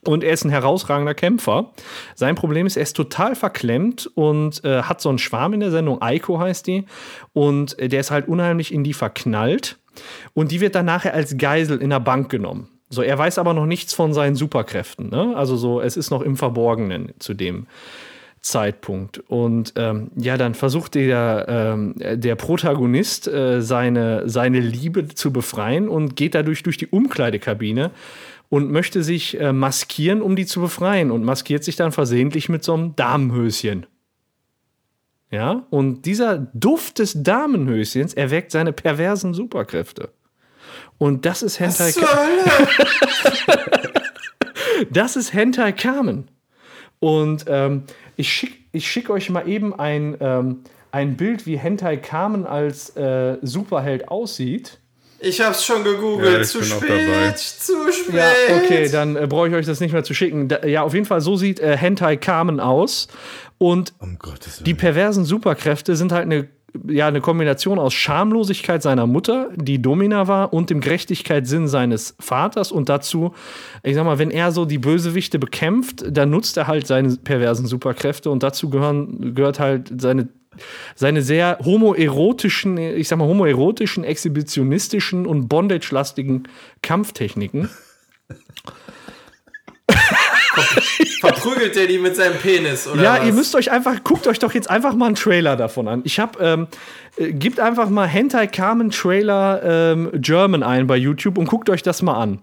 Und er ist ein herausragender Kämpfer. Sein Problem ist, er ist total verklemmt und äh, hat so einen Schwarm in der Sendung, Aiko heißt die. Und äh, der ist halt unheimlich in die verknallt. Und die wird dann nachher als Geisel in der Bank genommen. So, er weiß aber noch nichts von seinen Superkräften. Ne? Also so, es ist noch im Verborgenen zu dem Zeitpunkt. Und ähm, ja, dann versucht der, ähm, der Protagonist äh, seine, seine Liebe zu befreien und geht dadurch durch die Umkleidekabine und möchte sich äh, maskieren, um die zu befreien und maskiert sich dann versehentlich mit so einem Damenhöschen. Ja, und dieser Duft des Damenhöschens erweckt seine perversen Superkräfte. Und das ist Hentai Das ist Hentai Kamen. Und ähm, ich schicke ich schick euch mal eben ein, ähm, ein Bild, wie Hentai Kamen als äh, Superheld aussieht. Ich hab's schon gegoogelt. Ja, zu spät. Zu spät. Ja, okay, dann äh, brauche ich euch das nicht mehr zu schicken. Da, ja, auf jeden Fall, so sieht äh, Hentai Kamen aus. Und Um die perversen Superkräfte sind halt eine ja eine Kombination aus Schamlosigkeit seiner Mutter, die Domina war, und dem Gerechtigkeitssinn seines Vaters. Und dazu, ich sag mal, wenn er so die Bösewichte bekämpft, dann nutzt er halt seine perversen Superkräfte. Und dazu gehören, gehört halt seine seine sehr homoerotischen, ich sag mal, homoerotischen, exhibitionistischen und bondage-lastigen Kampftechniken. Verprügelt er die mit seinem Penis, oder ja, was? ihr müsst euch einfach, guckt euch doch jetzt einfach mal einen Trailer davon an. Ich hab, ähm, äh, gebt einfach mal Hentai Carmen Trailer ähm, German ein bei YouTube und guckt euch das mal an.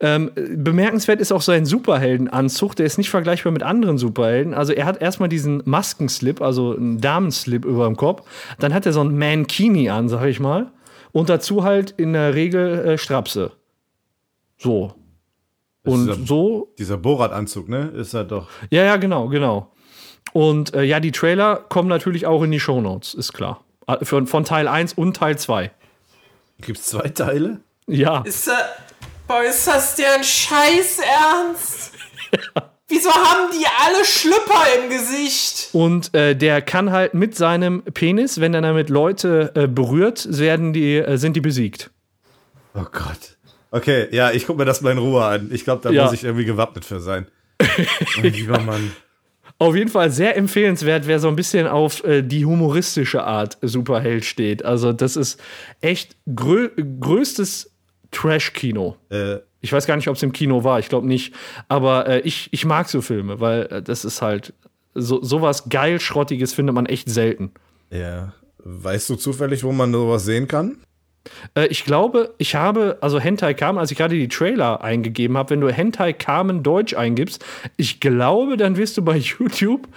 Ähm, bemerkenswert ist auch sein Superheldenanzug, der ist nicht vergleichbar mit anderen Superhelden. Also er hat erstmal diesen Maskenslip, also einen Damenslip über dem Kopf. Dann hat er so ein Mankini an, sag ich mal. Und dazu halt in der Regel äh, Strapse. So. Das Und dieser- so Dieser Borat-Anzug, ne? Ist er doch. ja, ja, genau, genau. Und äh, ja, die Trailer kommen natürlich auch in die Shownotes, ist klar. Äh, Von, von Teil 1 und Teil 2. Gibt's zwei Teile? Ja. Ist das, boah, ist das deren Scheiß Ernst? Wieso haben die alle Schlüpper im Gesicht? Und äh, der kann halt mit seinem Penis, wenn er damit Leute äh, berührt, werden die, äh, sind die besiegt. Oh Gott. Okay, ja, ich guck mir das mal in Ruhe an. Ich glaube, da Ja. muss ich irgendwie gewappnet für sein. Mein lieber Mann. Auf jeden Fall sehr empfehlenswert, wer so ein bisschen auf äh, die humoristische Art Superheld steht. Also, das ist echt grö größtes Trash-Kino. Äh, Ich weiß gar nicht, ob es im Kino war, ich glaube nicht. Aber äh, ich, ich mag so Filme, weil äh, das ist halt so sowas geil Schrottiges findet man echt selten. ja. Weißt du zufällig, wo man sowas sehen kann? Äh, ich glaube, ich habe, also Hentai Carmen, als ich gerade die Trailer eingegeben habe, wenn du Hentai Carmen Deutsch eingibst, ich glaube, dann wirst du bei YouTube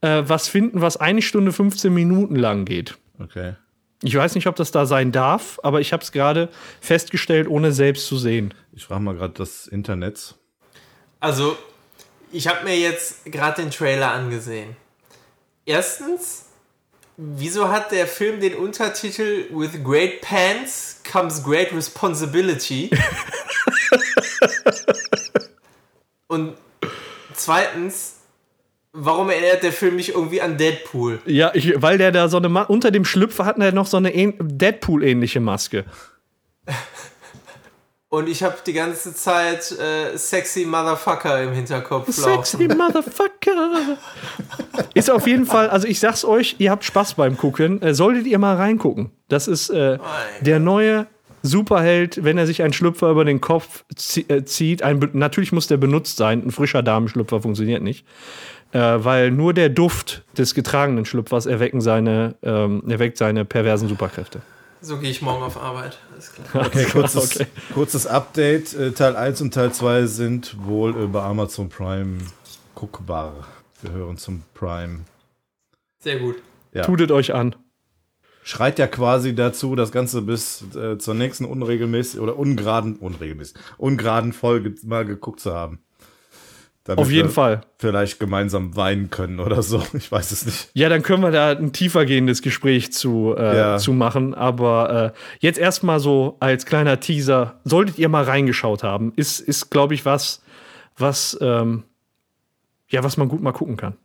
äh, was finden, was eine Stunde 15 Minuten lang geht. Okay. Ich weiß nicht, ob das da sein darf, aber ich habe es gerade festgestellt, ohne selbst zu sehen. Ich frage mal gerade das Internet. Also, ich habe mir jetzt gerade den Trailer angesehen. Erstens, wieso hat der Film den Untertitel With Great Pants comes great responsibility? Und zweitens, warum erinnert der Film mich irgendwie an Deadpool? Ja, ich, weil der da so eine Ma unter dem Schlüpfer hat er noch so eine ähn- Deadpool-ähnliche Maske. Und ich habe die ganze Zeit äh, Sexy Motherfucker im Hinterkopf Sexy laufen. Motherfucker. Ist auf jeden Fall, also ich sag's euch, ihr habt Spaß beim Gucken. Äh, solltet ihr mal reingucken. Das ist äh, der neue Superheld, wenn er sich einen Schlüpfer über den Kopf äh, zieht. Ein, natürlich muss der benutzt sein. Ein frischer Damenschlüpfer funktioniert nicht. Äh, weil nur der Duft des getragenen Schlüpfers erwecken seine, ähm, erweckt seine perversen Superkräfte. So gehe ich morgen auf Arbeit. Alles klar. Okay, kurzes, Okay. kurzes Update. Äh, Teil 1 und Teil 2 sind wohl über Amazon Prime guckbar. Gehören zum Prime. Sehr gut. Ja. Tutet euch an. Schreit ja quasi dazu, das Ganze bis äh, zur nächsten unregelmäßig oder ungeraden, unregelmäßig, ungeraden Folge mal geguckt zu haben. Damit Auf jeden wir Fall. Vielleicht gemeinsam weinen können oder so. Ich weiß es nicht. Ja, dann können wir da ein tiefergehendes Gespräch zu, äh, Ja. zu machen. Aber äh, jetzt erstmal so als kleiner Teaser, solltet ihr mal reingeschaut haben, ist, ist glaube ich, was, was, ähm, ja, was man gut mal gucken kann.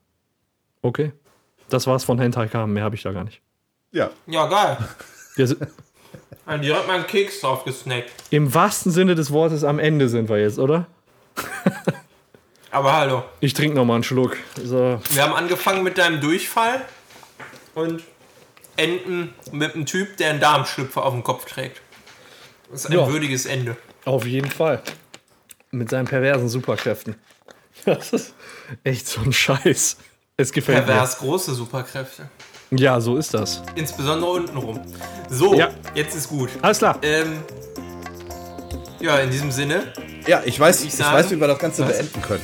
Okay. Das war's von Hentai Kamen, mehr habe ich da gar nicht. Ja. Ja, geil. Wir sind, Haben direkt mal einen Keks drauf gesnackt. Im wahrsten Sinne des Wortes am Ende sind wir jetzt, oder? Aber hallo. Ich trinke noch mal einen Schluck. So. Wir haben angefangen mit deinem Durchfall und enden mit einem Typ, der einen Darmschlüpfer auf dem Kopf trägt. Das ist ein Ja. würdiges Ende. Auf jeden Fall. Mit seinen perversen Superkräften. Das ist echt so ein Scheiß. Es gefällt Pervers große Superkräfte. mir. Ja, so ist das. Insbesondere untenrum. So, Ja. jetzt ist gut. Alles klar. Ähm, ja, in diesem Sinne. Ja, ich weiß, Ich ich, weiß, wie wir das Ganze Was? beenden können.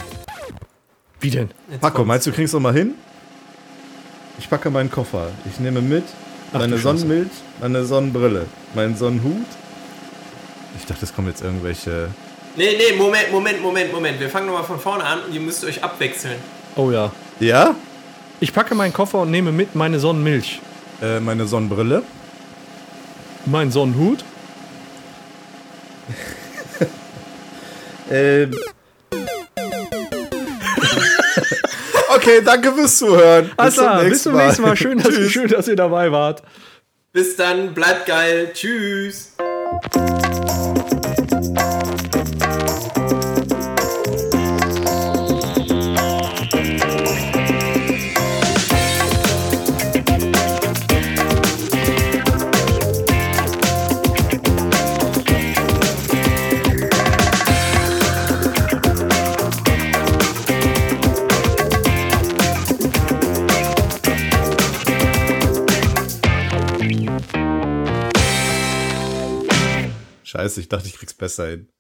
Wie denn? Jetzt Paco, kommt's. meinst du, kriegst du mal hin? Ich packe meinen Koffer. Ich nehme mit meine. Sonnenmilch, meine Sonnenbrille, meinen Sonnenhut. Ich dachte, es kommen jetzt irgendwelche. Nee, nee, Moment, Moment, Moment, Moment. Wir fangen nochmal von vorne an und ihr müsst euch abwechseln. Oh ja. Ja? Ich packe meinen Koffer und nehme mit meine Sonnenmilch. Äh, meine Sonnenbrille. Mein Sonnenhut. Ähm. Okay, danke fürs Zuhören. Alles klar, bis zum nächsten Mal. Schön, dass, schön, dass ihr dabei wart. Bis dann, bleibt geil. Tschüss. Scheiße, ich dachte, ich krieg's besser hin.